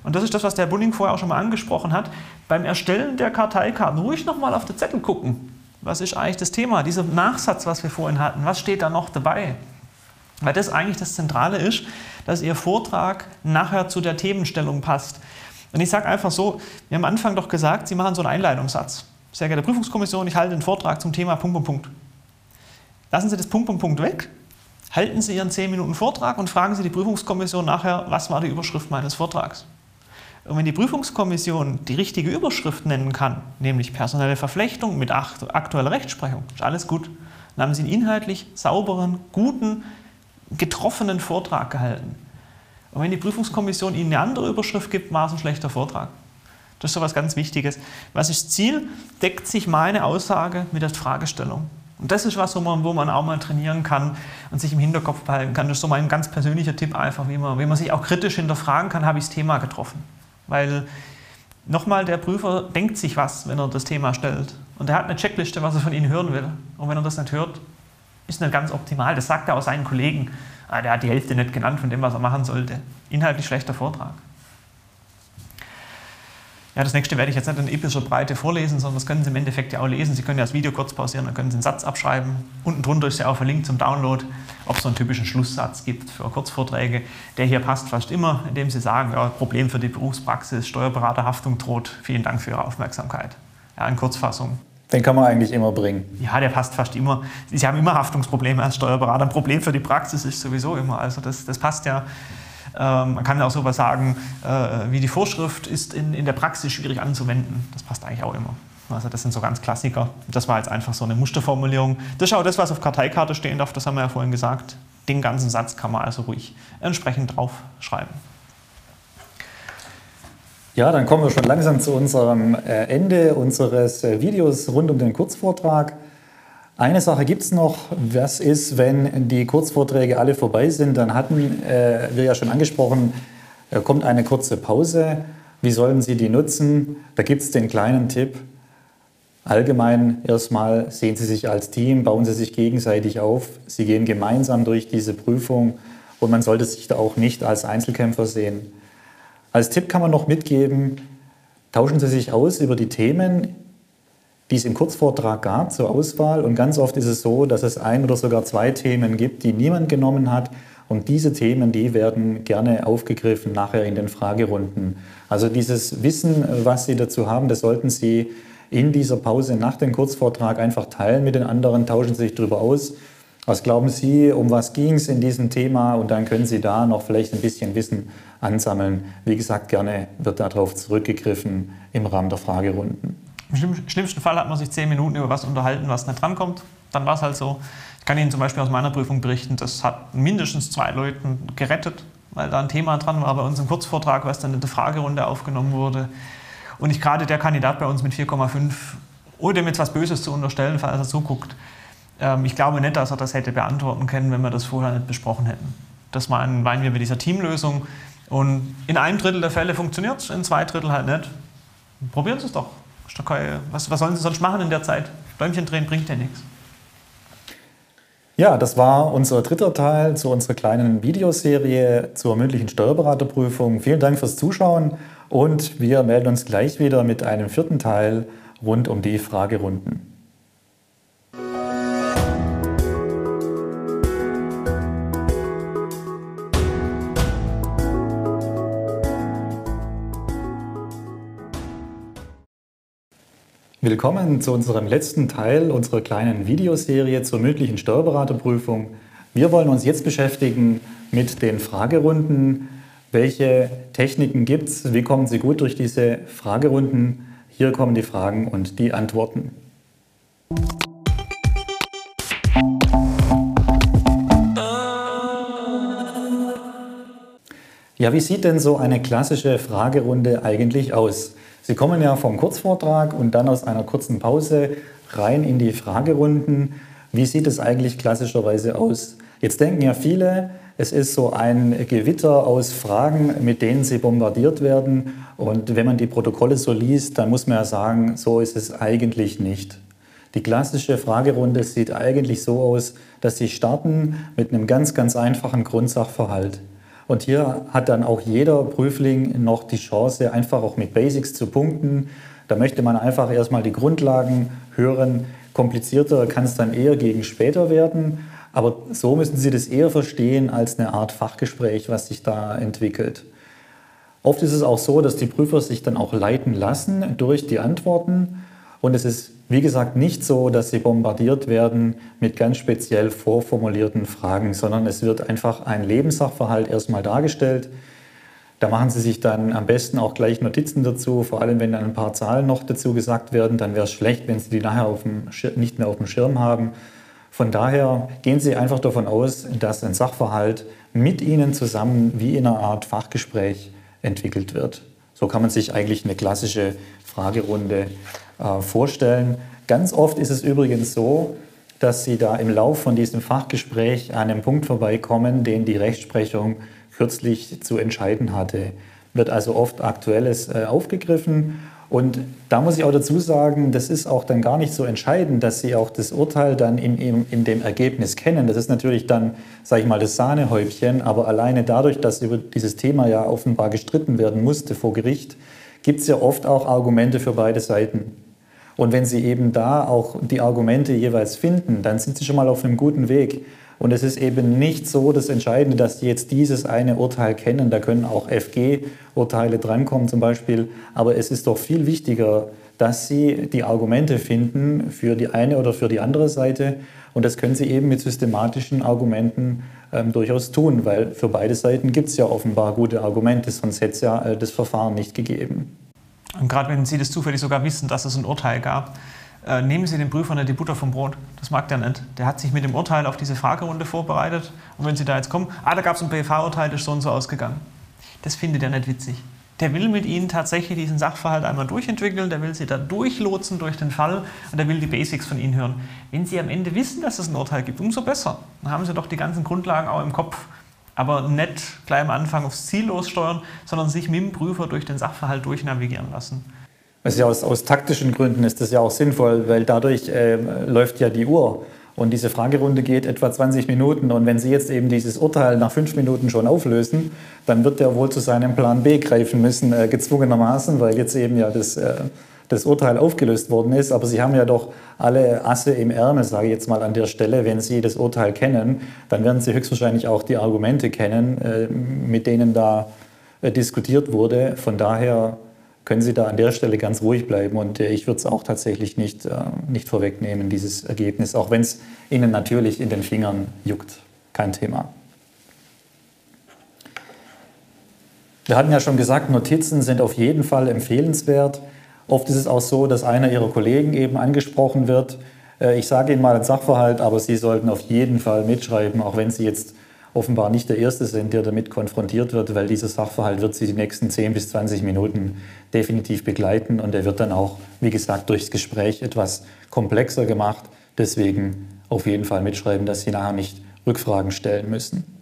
Und das ist das, was der Bunning vorher auch schon mal angesprochen hat. Beim Erstellen der Karteikarten ruhig nochmal auf den Zettel gucken. Was ist eigentlich das Thema? Dieser Nachsatz, was wir vorhin hatten, was steht da noch dabei? Weil das eigentlich das Zentrale ist, dass Ihr Vortrag nachher zu der Themenstellung passt. Und ich sage einfach so, wir haben am Anfang doch gesagt, Sie machen so einen Einleitungssatz. Sehr geehrte Prüfungskommission, ich halte den Vortrag zum Thema Punkt, Punkt, Punkt. Lassen Sie das Punkt, Punkt, Punkt weg, halten Sie Ihren 10 Minuten Vortrag und fragen Sie die Prüfungskommission nachher, was war die Überschrift meines Vortrags. Und wenn die Prüfungskommission die richtige Überschrift nennen kann, nämlich personelle Verflechtung mit aktueller Rechtsprechung, ist alles gut. Dann haben Sie einen inhaltlich sauberen, guten, getroffenen Vortrag gehalten. Und wenn die Prüfungskommission Ihnen eine andere Überschrift gibt, war es ein schlechter Vortrag. Das ist so etwas ganz Wichtiges. Was ist Ziel? Deckt sich meine Aussage mit der Fragestellung. Und das ist was, wo man, wo man auch mal trainieren kann und sich im Hinterkopf behalten kann. Das ist so mein ganz persönlicher Tipp einfach, wie man, wie man sich auch kritisch hinterfragen kann, habe ich das Thema getroffen. Weil nochmal, der Prüfer denkt sich was, wenn er das Thema stellt. Und er hat eine Checkliste, was er von Ihnen hören will. Und wenn er das nicht hört, ist nicht ganz optimal. Das sagt er auch seinen Kollegen. Ah, der hat die Hälfte nicht genannt von dem, was er machen sollte. Inhaltlich schlechter Vortrag. Ja, das nächste werde ich jetzt nicht in epischer Breite vorlesen, sondern das können Sie im Endeffekt ja auch lesen. Sie können ja das Video kurz pausieren, dann können Sie einen Satz abschreiben. Unten drunter ist ja auch verlinkt zum Download, ob es so einen typischen Schlusssatz gibt für Kurzvorträge. Der hier passt fast immer, indem Sie sagen, ja, Problem für die Berufspraxis, Steuerberaterhaftung droht. Vielen Dank für Ihre Aufmerksamkeit. Ja, in Kurzfassung. Den kann man eigentlich immer bringen. Ja, der passt fast immer. Sie haben immer Haftungsprobleme als Steuerberater. Ein Problem für die Praxis ist sowieso immer. Also das, das passt ja. Ähm, man kann auch sowas sagen, äh, wie die Vorschrift ist in, in der Praxis schwierig anzuwenden. Das passt eigentlich auch immer. Also das sind so ganz Klassiker. Das war jetzt einfach so eine Musterformulierung. Das ist auch das, was auf Karteikarte stehen darf, das haben wir ja vorhin gesagt. Den ganzen Satz kann man also ruhig entsprechend draufschreiben. Ja, dann kommen wir schon langsam zu unserem äh, Ende unseres äh, Videos rund um den Kurzvortrag. Eine Sache gibt es noch, was ist, wenn die Kurzvorträge alle vorbei sind, dann hatten äh, wir ja schon angesprochen, äh, kommt eine kurze Pause. Wie sollen Sie die nutzen? Da gibt es den kleinen Tipp. Allgemein erstmal sehen Sie sich als Team, bauen Sie sich gegenseitig auf. Sie gehen gemeinsam durch diese Prüfung und man sollte sich da auch nicht als Einzelkämpfer sehen. Als Tipp kann man noch mitgeben, tauschen Sie sich aus über die Themen, die es im Kurzvortrag gab zur Auswahl. Und ganz oft ist es so, dass es ein oder sogar zwei Themen gibt, die niemand genommen hat. Und diese Themen, die werden gerne aufgegriffen nachher in den Fragerunden. Also dieses Wissen, was Sie dazu haben, das sollten Sie in dieser Pause nach dem Kurzvortrag einfach teilen mit den anderen, tauschen sich darüber aus. Was glauben Sie, um was ging es in diesem Thema? Und dann können Sie da noch vielleicht ein bisschen Wissen ansammeln. Wie gesagt, gerne wird darauf zurückgegriffen im Rahmen der Fragerunden. Im schlimmsten Fall hat man sich zehn Minuten über was unterhalten, was nicht drankommt. Dann war es halt so. Ich kann Ihnen zum Beispiel aus meiner Prüfung berichten, das hat mindestens zwei Leuten gerettet, weil da ein Thema dran war bei uns im Kurzvortrag, was dann in der Fragerunde aufgenommen wurde. Und ich gerade der Kandidat bei uns mit 4,5, ohne dem jetzt was Böses zu unterstellen, falls er zuguckt, ähm, ich glaube nicht, dass er das hätte beantworten können, wenn wir das vorher nicht besprochen hätten. Das meinen wir mit dieser Teamlösung. Und in einem Drittel der Fälle funktioniert es, in zwei Drittel halt nicht. Probieren Sie es doch. Was, was sollen Sie sonst machen in der Zeit? Däumchen drehen bringt ja nichts. Ja, das war unser dritter Teil zu unserer kleinen Videoserie zur mündlichen Steuerberaterprüfung. Vielen Dank fürs Zuschauen und wir melden uns gleich wieder mit einem vierten Teil rund um die Fragerunden. Willkommen zu unserem letzten Teil unserer kleinen Videoserie zur mündlichen Steuerberaterprüfung. Wir wollen uns jetzt beschäftigen mit den Fragerunden. Welche Techniken gibt es? Wie kommen Sie gut durch diese Fragerunden? Hier kommen die Fragen und die Antworten. Ja, wie sieht denn so eine klassische Fragerunde eigentlich aus? Sie kommen ja vom Kurzvortrag und dann aus einer kurzen Pause rein in die Fragerunden. Wie sieht es eigentlich klassischerweise aus? Jetzt denken ja viele, es ist so ein Gewitter aus Fragen, mit denen sie bombardiert werden. Und wenn man die Protokolle so liest, dann muss man ja sagen, so ist es eigentlich nicht. Die klassische Fragerunde sieht eigentlich so aus, dass sie starten mit einem ganz, ganz einfachen Grundsachverhalt. Und hier hat dann auch jeder Prüfling noch die Chance, einfach auch mit Basics zu punkten. Da möchte man einfach erstmal die Grundlagen hören. Komplizierter kann es dann eher gegen später werden. Aber so müssen Sie das eher verstehen als eine Art Fachgespräch, was sich da entwickelt. Oft ist es auch so, dass die Prüfer sich dann auch leiten lassen durch die Antworten. Und es ist wie gesagt, nicht so, dass sie bombardiert werden mit ganz speziell vorformulierten Fragen, sondern es wird einfach ein Lebenssachverhalt erstmal dargestellt. Da machen Sie sich dann am besten auch gleich Notizen dazu, vor allem wenn dann ein paar Zahlen noch dazu gesagt werden, dann wäre es schlecht, wenn Sie die nachher nicht mehr auf dem Schirm haben. Von daher gehen Sie einfach davon aus, dass ein Sachverhalt mit Ihnen zusammen wie in einer Art Fachgespräch entwickelt wird. So kann man sich eigentlich eine klassische Fragerunde äh, vorstellen. Ganz oft ist es übrigens so, dass Sie da im Lauf von diesem Fachgespräch an einem Punkt vorbeikommen, den die Rechtsprechung kürzlich zu entscheiden hatte. Wird also oft Aktuelles äh, aufgegriffen. Und da muss ich auch dazu sagen, das ist auch dann gar nicht so entscheidend, dass Sie auch das Urteil dann in, in, in dem Ergebnis kennen. Das ist natürlich dann, sage ich mal, das Sahnehäubchen. Aber alleine dadurch, dass über dieses Thema ja offenbar gestritten werden musste vor Gericht, gibt es ja oft auch Argumente für beide Seiten. Und wenn Sie eben da auch die Argumente jeweils finden, dann sind Sie schon mal auf einem guten Weg. Und es ist eben nicht so das Entscheidende, dass Sie jetzt dieses eine Urteil kennen. Da können auch FG-Urteile drankommen zum Beispiel. Aber es ist doch viel wichtiger, dass Sie die Argumente finden für die eine oder für die andere Seite. Und das können Sie eben mit systematischen Argumenten ähm, durchaus tun, weil für beide Seiten gibt es ja offenbar gute Argumente, sonst hätte es ja äh, das Verfahren nicht gegeben. Und gerade wenn Sie das zufällig sogar wissen, dass es ein Urteil gab, äh, nehmen Sie den Prüfer nicht die Butter vom Brot. Das mag der nicht. Der hat sich mit dem Urteil auf diese Fragerunde vorbereitet. Und wenn Sie da jetzt kommen, ah, da gab es ein BFH-Urteil, das ist so und so ausgegangen. Das findet er nicht witzig. Der will mit Ihnen tatsächlich diesen Sachverhalt einmal durchentwickeln, der will Sie da durchlotsen durch den Fall und der will die Basics von Ihnen hören. Wenn Sie am Ende wissen, dass es ein Urteil gibt, umso besser. Dann haben Sie doch die ganzen Grundlagen auch im Kopf aber nicht gleich am Anfang aufs Ziel lossteuern, sondern sich mit dem Prüfer durch den Sachverhalt durchnavigieren lassen. Also aus, aus taktischen Gründen ist das ja auch sinnvoll, weil dadurch äh, läuft ja die Uhr. Und diese Fragerunde geht etwa 20 Minuten. Und wenn Sie jetzt eben dieses Urteil nach fünf Minuten schon auflösen, dann wird er wohl zu seinem Plan B greifen müssen, äh, gezwungenermaßen, weil jetzt eben ja das, äh, das Urteil aufgelöst worden ist. Aber Sie haben ja doch alle Asse im Ärmel, sage ich jetzt mal an der Stelle. Wenn Sie das Urteil kennen, dann werden Sie höchstwahrscheinlich auch die Argumente kennen, äh, mit denen da äh, diskutiert wurde. Von daher können Sie da an der Stelle ganz ruhig bleiben. Und äh, ich würde es auch tatsächlich nicht, nicht vorwegnehmen, dieses Ergebnis, auch wenn es Ihnen natürlich in den Fingern juckt. Kein Thema. Wir hatten ja schon gesagt, Notizen sind auf jeden Fall empfehlenswert. Oft ist es auch so, dass einer Ihrer Kollegen eben angesprochen wird. Äh, ich sage Ihnen mal einen Sachverhalt, aber Sie sollten auf jeden Fall mitschreiben, auch wenn Sie jetzt offenbar nicht der Erste sind, der damit konfrontiert wird, weil dieser Sachverhalt wird Sie die nächsten 10 bis 20 Minuten definitiv begleiten und er wird dann auch, wie gesagt, durchs Gespräch etwas komplexer gemacht. Deswegen auf jeden Fall mitschreiben, dass Sie nachher nicht Rückfragen stellen müssen.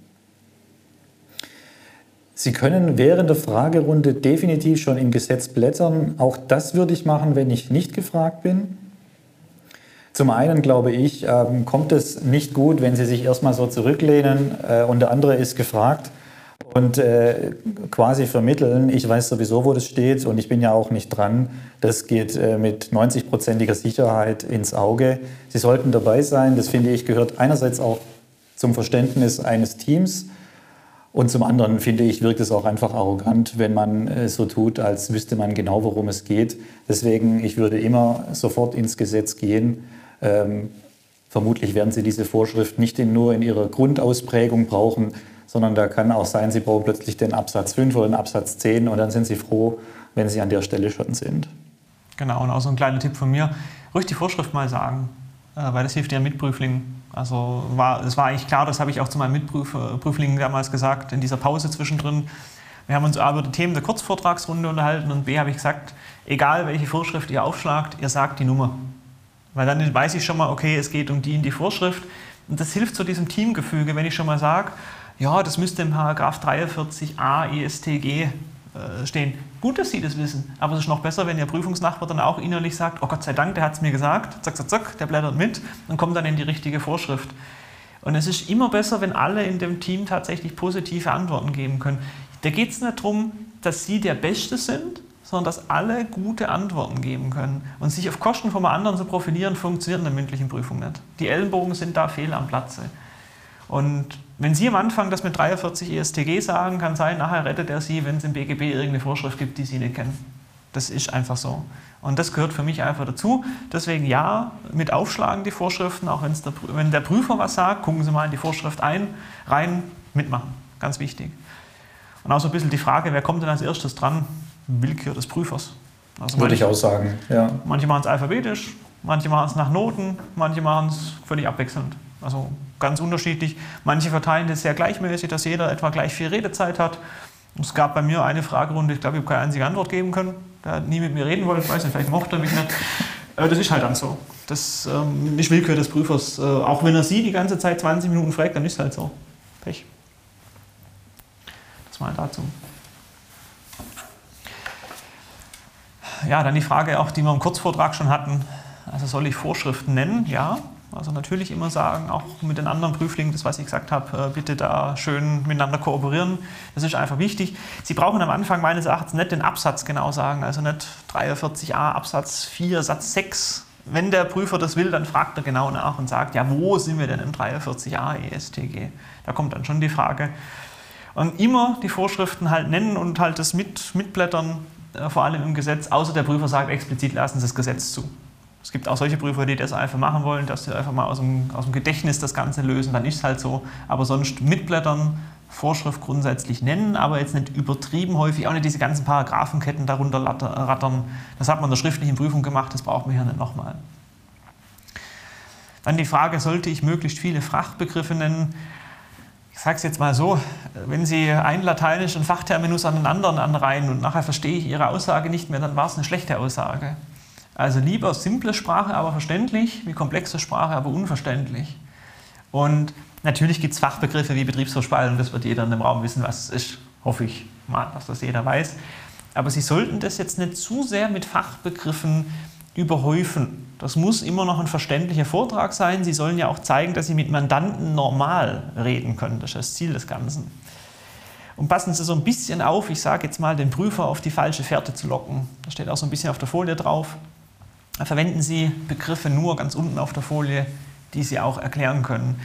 Sie können während der Fragerunde definitiv schon im Gesetz blättern. Auch das würde ich machen, wenn ich nicht gefragt bin. Zum einen glaube ich, ähm, kommt es nicht gut, wenn Sie sich erstmal so zurücklehnen äh, und der andere ist gefragt und äh, quasi vermitteln, ich weiß sowieso, wo das steht und ich bin ja auch nicht dran. Das geht äh, mit 90-prozentiger Sicherheit ins Auge. Sie sollten dabei sein. Das finde ich gehört einerseits auch zum Verständnis eines Teams und zum anderen finde ich, wirkt es auch einfach arrogant, wenn man äh, so tut, als wüsste man genau, worum es geht. Deswegen, ich würde immer sofort ins Gesetz gehen. Ähm, vermutlich werden Sie diese Vorschrift nicht in, nur in ihrer Grundausprägung brauchen, sondern da kann auch sein, Sie brauchen plötzlich den Absatz 5 oder den Absatz 10 und dann sind Sie froh, wenn Sie an der Stelle schon sind. Genau, und auch so ein kleiner Tipp von mir, ruhig die Vorschrift mal sagen, weil das hilft Ihren Mitprüflingen also war, es war eigentlich klar, das habe ich auch zu meinen Mitprüflingen damals gesagt, in dieser Pause zwischendrin. Wir haben uns A über die Themen der Kurzvortragsrunde unterhalten und B habe ich gesagt, egal welche Vorschrift ihr aufschlagt, ihr sagt die Nummer. Weil dann weiß ich schon mal, okay, es geht um die in die Vorschrift. Und das hilft zu diesem Teamgefüge, wenn ich schon mal sage, ja, das müsste im Paragraph 43a ESTG äh, stehen. Gut, dass Sie das wissen, aber es ist noch besser, wenn Ihr Prüfungsnachbar dann auch innerlich sagt, oh Gott sei Dank, der hat es mir gesagt, zack, zack, zack, der blättert mit und kommt dann in die richtige Vorschrift. Und es ist immer besser, wenn alle in dem Team tatsächlich positive Antworten geben können. Da geht es nicht darum, dass Sie der Beste sind, sondern dass alle gute Antworten geben können. Und sich auf Kosten von anderen zu profilieren, funktioniert in der mündlichen Prüfung nicht. Die Ellenbogen sind da fehl am Platze. Und wenn Sie am Anfang das mit 43 ESTG sagen, kann sein, nachher rettet er Sie, wenn es im BGB irgendeine Vorschrift gibt, die Sie nicht kennen. Das ist einfach so. Und das gehört für mich einfach dazu. Deswegen ja, mit Aufschlagen die Vorschriften, auch der, wenn der Prüfer was sagt, gucken Sie mal in die Vorschrift ein, rein, mitmachen. Ganz wichtig. Und auch so ein bisschen die Frage, wer kommt denn als erstes dran? Willkür des Prüfers. Also Würde ich auch sagen, ja. Manche machen es alphabetisch, manche machen es nach Noten, manche machen es völlig abwechselnd. Also ganz unterschiedlich. Manche verteilen das sehr gleichmäßig, dass jeder etwa gleich viel Redezeit hat. Es gab bei mir eine Fragerunde, ich glaube, ich habe keine einzige Antwort geben können. Der hat nie mit mir reden wollen, ich weiß nicht, vielleicht mochte er mich nicht. Das ist halt dann so. Das ähm, ist Willkür des Prüfers. Äh, auch wenn er sie die ganze Zeit 20 Minuten fragt, dann ist es halt so. Pech. Das mal dazu. Ja, dann die Frage auch, die wir im Kurzvortrag schon hatten. Also soll ich Vorschriften nennen? Ja, Also natürlich immer sagen, auch mit den anderen Prüflingen, das was ich gesagt habe, äh, bitte da schön miteinander kooperieren. Das ist einfach wichtig. Sie brauchen am Anfang meines Erachtens nicht den Absatz genau sagen, also nicht 43a Absatz 4 Satz 6. Wenn der Prüfer das will, dann fragt er genau nach und sagt, ja, wo sind wir denn im 43a ESTG? Da kommt dann schon die Frage. Und immer die Vorschriften halt nennen und halt das mit, mitblättern, äh, vor allem im Gesetz, außer der Prüfer sagt explizit, lassen Sie das Gesetz zu. Es gibt auch solche Prüfer, die das einfach machen wollen, dass sie einfach mal aus dem, aus dem Gedächtnis das Ganze lösen, dann ist es halt so. Aber sonst mitblättern, Vorschrift grundsätzlich nennen, aber jetzt nicht übertrieben häufig, auch nicht diese ganzen Paragraphenketten darunter rattern. Das hat man in der schriftlichen Prüfung gemacht, das braucht man hier nicht nochmal. Dann die Frage, sollte ich möglichst viele Fachbegriffe nennen? Ich sage es jetzt mal so, wenn Sie einen lateinischen Fachterminus an den anderen anreihen und nachher verstehe ich Ihre Aussage nicht mehr, dann war es eine schlechte Aussage. Also lieber simple Sprache, aber verständlich, wie komplexe Sprache, aber unverständlich. Und natürlich gibt es Fachbegriffe wie Betriebsverspaltung, das wird jeder in dem Raum wissen, was es ist. Hoffe ich mal, dass das jeder weiß. Aber Sie sollten das jetzt nicht zu sehr mit Fachbegriffen überhäufen. Das muss immer noch ein verständlicher Vortrag sein. Sie sollen ja auch zeigen, dass Sie mit Mandanten normal reden können. Das ist das Ziel des Ganzen. Und passen Sie so ein bisschen auf, ich sage jetzt mal, den Prüfer auf die falsche Fährte zu locken. Das steht auch so ein bisschen auf der Folie drauf verwenden Sie Begriffe nur ganz unten auf der Folie, die Sie auch erklären können.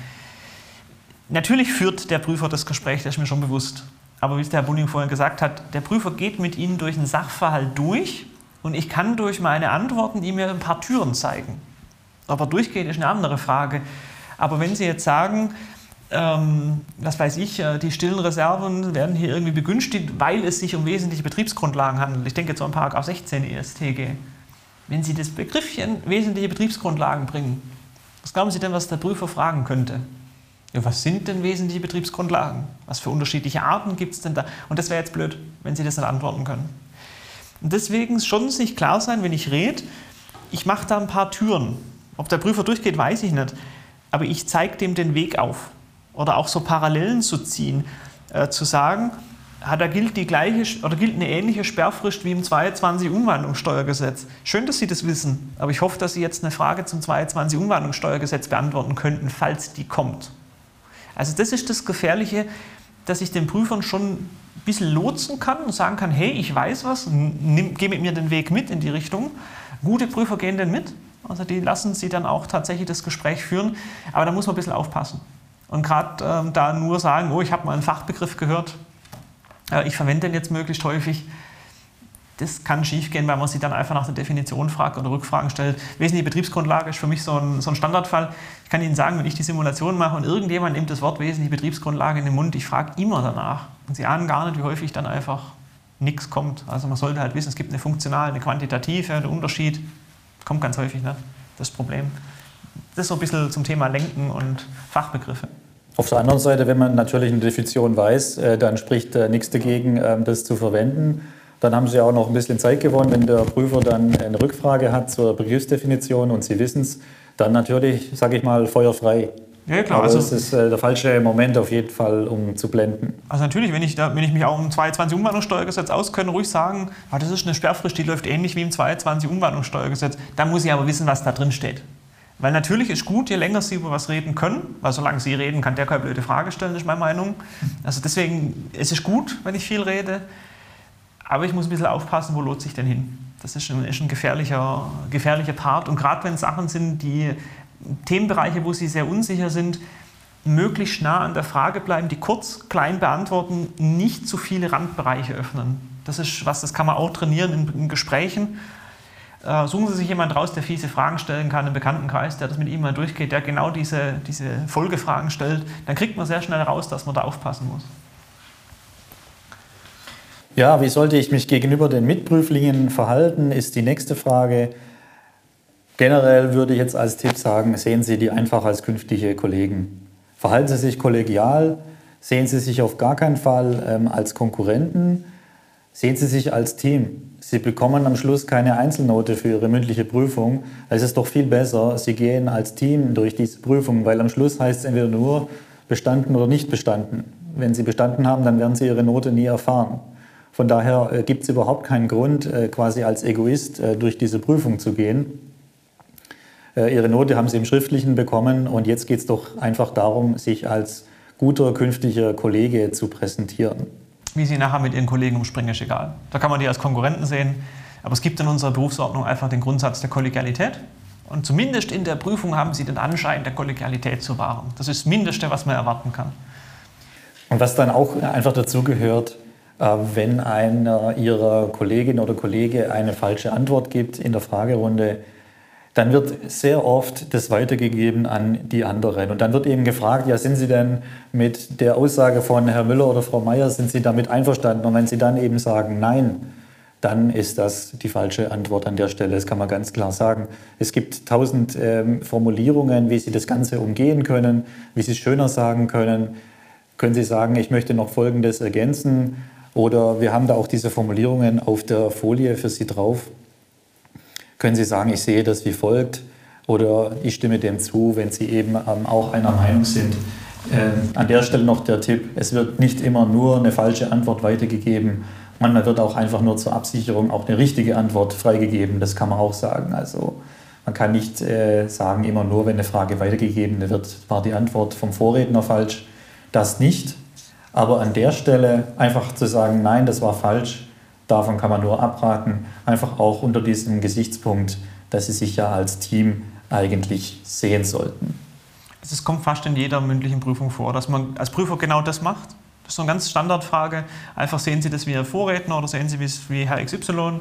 Natürlich führt der Prüfer das Gespräch, das ist mir schon bewusst. Aber wie es der Herr Bunning vorhin gesagt hat, der Prüfer geht mit Ihnen durch einen Sachverhalt durch und ich kann durch meine Antworten ihm ein paar Türen zeigen. Ob er durchgeht, ist eine andere Frage. Aber wenn Sie jetzt sagen, ähm, was weiß ich, äh, die stillen Reserven werden hier irgendwie begünstigt, weil es sich um wesentliche Betriebsgrundlagen handelt. Ich denke jetzt an Paragraph 16 ESTG wenn Sie das Begriffchen wesentliche Betriebsgrundlagen bringen, was glauben Sie denn, was der Prüfer fragen könnte? Ja, was sind denn wesentliche Betriebsgrundlagen? Was für unterschiedliche Arten gibt es denn da? Und das wäre jetzt blöd, wenn Sie das nicht antworten können. Und deswegen schon sich klar sein, wenn ich rede, ich mache da ein paar Türen. Ob der Prüfer durchgeht, weiß ich nicht. Aber ich zeige dem den Weg auf. Oder auch so Parallelen zu ziehen, äh, zu sagen, da gilt die gleiche oder gilt eine ähnliche Sperrfrist wie im 22 Umwandlungssteuergesetz. Schön, dass Sie das wissen, aber ich hoffe, dass Sie jetzt eine Frage zum 22 Umwandlungssteuergesetz beantworten könnten, falls die kommt. Also das ist das Gefährliche, dass ich den Prüfern schon ein bisschen lotsen kann und sagen kann, hey, ich weiß was, nimm, geh mit mir den Weg mit in die Richtung. Gute Prüfer gehen denn mit, also die lassen sie dann auch tatsächlich das Gespräch führen, aber da muss man ein bisschen aufpassen. Und gerade ähm, da nur sagen, oh, ich habe mal einen Fachbegriff gehört, ich verwende den jetzt möglichst häufig. Das kann schiefgehen, weil man sich dann einfach nach der Definition fragt oder Rückfragen stellt. Wesentliche Betriebsgrundlage ist für mich so ein, so ein Standardfall. Ich kann Ihnen sagen, wenn ich die Simulation mache und irgendjemand nimmt das Wort wesentliche Betriebsgrundlage in den Mund, ich frage immer danach. Und Sie ahnen gar nicht, wie häufig dann einfach nichts kommt. Also man sollte halt wissen, es gibt eine funktionale, eine quantitative, der Unterschied kommt ganz häufig nicht. Das Problem. Das ist so ein bisschen zum Thema Lenken und Fachbegriffe. Auf der anderen Seite, wenn man natürlich eine Definition weiß, äh, dann spricht nichts dagegen, ähm, das zu verwenden. Dann haben Sie auch noch ein bisschen Zeit gewonnen, wenn der Prüfer dann eine Rückfrage hat zur Begriffsdefinition und Sie wissen es, dann natürlich, sage ich mal, feuerfrei. Ja, klar. Aber also, das ist äh, der falsche Moment auf jeden Fall, um zu blenden. Also natürlich, wenn ich, da, wenn ich mich auch im 22 Umwandlungssteuergesetz auskenne, ruhig sagen, ah, das ist eine Sperrfrist, die läuft ähnlich wie im 22 Umwandlungssteuergesetz. Da muss ich aber wissen, was da drin steht. Weil natürlich ist gut, je länger Sie über was reden können, weil solange Sie reden, kann der keine blöde Frage stellen, ist meine Meinung. Also deswegen, es ist gut, wenn ich viel rede, aber ich muss ein bisschen aufpassen, wo lohnt sich denn hin. Das ist ein, ist ein gefährlicher, gefährlicher Part und gerade wenn Sachen sind, die Themenbereiche, wo Sie sehr unsicher sind, möglichst nah an der Frage bleiben, die kurz, klein beantworten, nicht zu viele Randbereiche öffnen. Das ist was, das kann man auch trainieren in, in Gesprächen äh, suchen Sie sich jemanden raus, der fiese Fragen stellen kann im Bekanntenkreis, der das mit ihm mal durchgeht, der genau diese, diese Folgefragen stellt. Dann kriegt man sehr schnell raus, dass man da aufpassen muss. Ja, wie sollte ich mich gegenüber den Mitprüflingen verhalten, ist die nächste Frage. Generell würde ich jetzt als Tipp sagen, sehen Sie die einfach als künftige Kollegen. Verhalten Sie sich kollegial, sehen Sie sich auf gar keinen Fall ähm, als Konkurrenten, sehen Sie sich als Team. Sie bekommen am Schluss keine Einzelnote für Ihre mündliche Prüfung. Es ist doch viel besser, Sie gehen als Team durch diese Prüfung, weil am Schluss heißt es entweder nur bestanden oder nicht bestanden. Wenn Sie bestanden haben, dann werden Sie Ihre Note nie erfahren. Von daher äh, gibt es überhaupt keinen Grund, äh, quasi als Egoist äh, durch diese Prüfung zu gehen. Ihre Note haben Sie im Schriftlichen bekommen und jetzt geht es doch einfach darum, sich als guter künftiger Kollege zu präsentieren. Wie Sie nachher mit Ihren Kollegen umspringen, ist egal. Da kann man die als Konkurrenten sehen. Aber es gibt in unserer Berufsordnung einfach den Grundsatz der Kollegialität. Und zumindest in der Prüfung haben Sie den Anschein der Kollegialität zu wahren. Das ist das Mindeste, was man erwarten kann. Und was dann auch einfach dazu gehört, äh, wenn einer Ihrer Kollegin oder Kollege eine falsche Antwort gibt in der Fragerunde, dann wird sehr oft das weitergegeben an die anderen. Und dann wird eben gefragt, ja, sind Sie denn mit der Aussage von Herrn Müller oder Frau Meier, sind Sie damit einverstanden? Und wenn Sie dann eben sagen, nein, dann ist das die falsche Antwort an der Stelle. Das kann man ganz klar sagen. Es gibt tausend ähm, Formulierungen, wie Sie das Ganze umgehen können, wie Sie es schöner sagen können. Können Sie sagen, ich möchte noch Folgendes ergänzen? Oder wir haben da auch diese Formulierungen auf der Folie für Sie drauf können Sie sagen, ich sehe das wie folgt oder ich stimme dem zu, wenn Sie eben ähm, auch einer Meinung sind. Äh, an der Stelle noch der Tipp, es wird nicht immer nur eine falsche Antwort weitergegeben, manchmal wird auch einfach nur zur Absicherung auch eine richtige Antwort freigegeben, das kann man auch sagen. Also man kann nicht äh, sagen, immer nur, wenn eine Frage weitergegeben wird, war die Antwort vom Vorredner falsch. Das nicht. Aber an der Stelle einfach zu sagen, nein, das war falsch, Davon kann man nur abraten, einfach auch unter diesem Gesichtspunkt, dass sie sich ja als Team eigentlich sehen sollten. Es kommt fast in jeder mündlichen Prüfung vor, dass man als Prüfer genau das macht. Das ist so eine ganz Standardfrage. Einfach sehen Sie das wie Ihr Vorredner oder sehen Sie es wie Herr XY.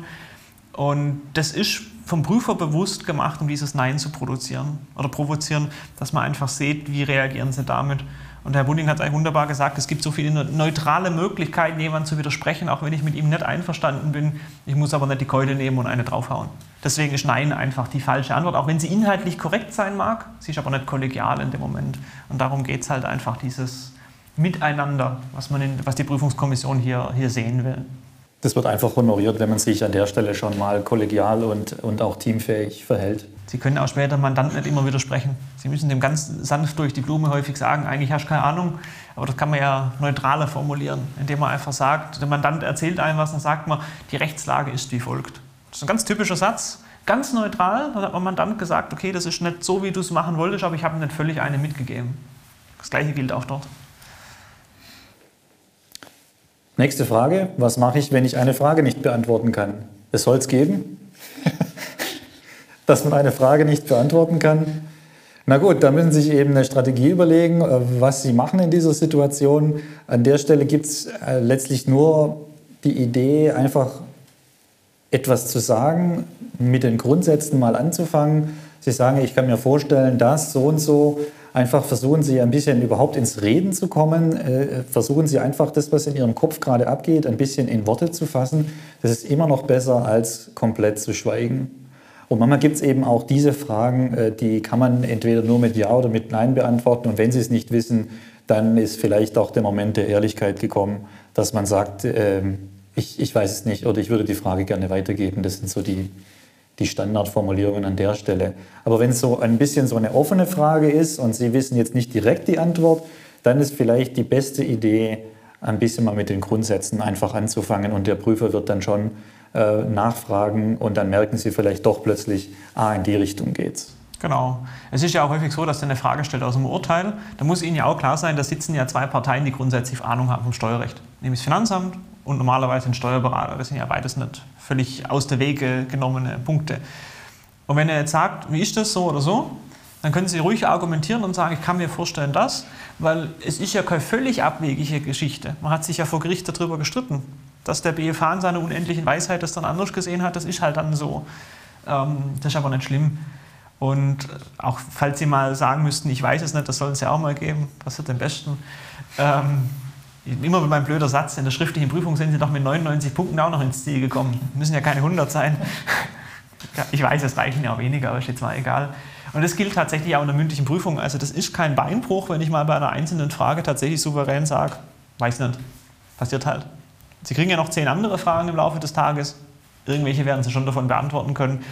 Und das ist vom Prüfer bewusst gemacht, um dieses Nein zu produzieren oder provozieren, dass man einfach sieht, wie reagieren Sie damit. Und Herr Bunding hat es eigentlich wunderbar gesagt, es gibt so viele neutrale Möglichkeiten, jemandem zu widersprechen, auch wenn ich mit ihm nicht einverstanden bin. Ich muss aber nicht die Keule nehmen und eine draufhauen. Deswegen ist Nein einfach die falsche Antwort, auch wenn sie inhaltlich korrekt sein mag. Sie ist aber nicht kollegial in dem Moment. Und darum geht es halt einfach, dieses Miteinander, was, man in, was die Prüfungskommission hier, hier sehen will. Das wird einfach honoriert, wenn man sich an der Stelle schon mal kollegial und, und auch teamfähig verhält. Sie können auch später Mandanten nicht immer widersprechen. Sie müssen dem ganz sanft durch die Blume häufig sagen, eigentlich hast du keine Ahnung, aber das kann man ja neutraler formulieren, indem man einfach sagt, der Mandant erzählt einem was, dann sagt man, die Rechtslage ist wie folgt. Das ist ein ganz typischer Satz, ganz neutral. Dann hat man Mandant gesagt, okay, das ist nicht so, wie du es machen wolltest, aber ich habe nicht völlig eine mitgegeben. Das gleiche gilt auch dort. Nächste Frage, was mache ich, wenn ich eine Frage nicht beantworten kann? Es soll es geben *laughs* dass man eine Frage nicht beantworten kann. Na gut, da müssen Sie sich eben eine Strategie überlegen, äh, was Sie machen in dieser Situation. An der Stelle gibt es äh, letztlich nur die Idee, einfach etwas zu sagen, mit den Grundsätzen mal anzufangen. Sie sagen, ich kann mir vorstellen, dass so und so. Einfach versuchen Sie ein bisschen überhaupt ins Reden zu kommen. Äh, versuchen Sie einfach das, was in Ihrem Kopf gerade abgeht, ein bisschen in Worte zu fassen. Das ist immer noch besser, als komplett zu schweigen. Und manchmal gibt es eben auch diese Fragen, äh, die kann man entweder nur mit Ja oder mit Nein beantworten. Und wenn Sie es nicht wissen, dann ist vielleicht auch der Moment der Ehrlichkeit gekommen, dass man sagt, ähm, ich, ich weiß es nicht oder ich würde die Frage gerne weitergeben. Das sind so die, die Standardformulierungen an der Stelle. Aber wenn es so ein bisschen so eine offene Frage ist und Sie wissen jetzt nicht direkt die Antwort, dann ist vielleicht die beste Idee, ein bisschen mal mit den Grundsätzen einfach anzufangen und der Prüfer wird dann schon äh, nachfragen und dann merken sie vielleicht doch plötzlich, ah, in die Richtung geht's. Genau. Es ist ja auch häufig so, dass er eine Frage stellt aus dem Urteil. Da muss Ihnen ja auch klar sein, da sitzen ja zwei Parteien, die grundsätzlich Ahnung haben vom Steuerrecht. Nämlich das Finanzamt und normalerweise ein Steuerberater. Das sind ja beides nicht völlig aus der Wege genommene Punkte. Und wenn er jetzt sagt, wie ist das so oder so, dann können Sie ruhig argumentieren und sagen, ich kann mir vorstellen das, weil es ist ja keine völlig abwegige Geschichte. Man hat sich ja vor Gericht darüber gestritten dass der BFH in seiner unendlichen Weisheit das dann anders gesehen hat, das ist halt dann so. Ähm, das ist aber nicht schlimm. Und auch falls Sie mal sagen müssten, ich weiß es nicht, das soll es ja auch mal geben, passiert am besten. Ähm, immer meinem blöder Satz, in der schriftlichen Prüfung sind Sie doch mit 99 Punkten auch noch ins Ziel gekommen. Müssen ja keine 100 sein. *laughs* Ich weiß, es reichen ja auch weniger, aber ist jetzt mal egal. Und das gilt tatsächlich auch in der mündlichen Prüfung. Also das ist kein Beinbruch, wenn ich mal bei einer einzelnen Frage tatsächlich souverän sage, weiß nicht, passiert halt. Sie kriegen ja noch zehn andere Fragen im Laufe des Tages. Irgendwelche werden Sie schon davon beantworten können.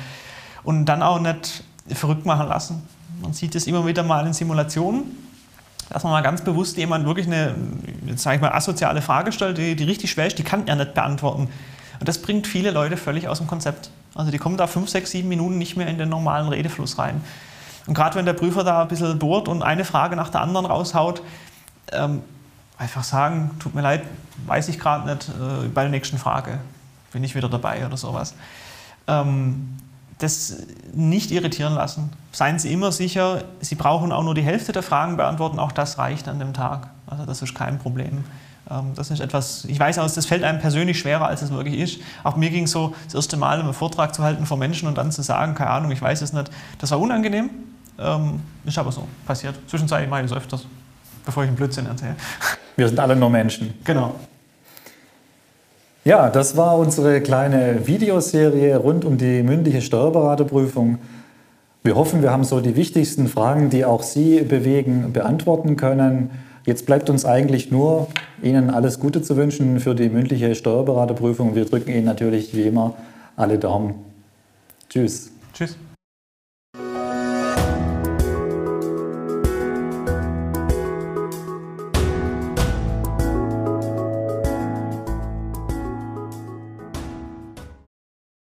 Und dann auch nicht verrückt machen lassen. Man sieht es immer wieder mal in Simulationen, dass man mal ganz bewusst jemand wirklich eine, sage ich mal, asoziale Frage stellt, die, die richtig schwer ist, die kann er nicht beantworten. Und das bringt viele Leute völlig aus dem Konzept. Also die kommen da fünf, sechs, sieben Minuten nicht mehr in den normalen Redefluss rein. Und gerade wenn der Prüfer da ein bisschen bohrt und eine Frage nach der anderen raushaut, ähm, einfach sagen, tut mir leid, weiß ich gerade nicht, äh, bei der nächsten Frage bin ich wieder dabei oder sowas. Ähm, das nicht irritieren lassen. Seien Sie immer sicher, Sie brauchen auch nur die Hälfte der Fragen beantworten, auch das reicht an dem Tag. Also das ist kein Problem. Ähm, das ist etwas, ich weiß aus, das fällt einem persönlich schwerer, als es wirklich ist. Auch mir ging es so, das erste Mal einen Vortrag zu halten vor Menschen und dann zu sagen, keine Ahnung, ich weiß es nicht, das war unangenehm. Ähm, ist aber so, passiert. Zwischenzeitlich mache ich das öfters, bevor ich einen Blödsinn erzähle. Wir sind alle nur Menschen. Genau. Ja, das war unsere kleine Videoserie rund um die mündliche Steuerberaterprüfung. Wir hoffen, wir haben so die wichtigsten Fragen, die auch Sie bewegen, beantworten können. Jetzt bleibt uns eigentlich nur, Ihnen alles Gute zu wünschen für die mündliche Steuerberaterprüfung. Wir drücken Ihnen natürlich wie immer alle Daumen. Tschüss. Tschüss.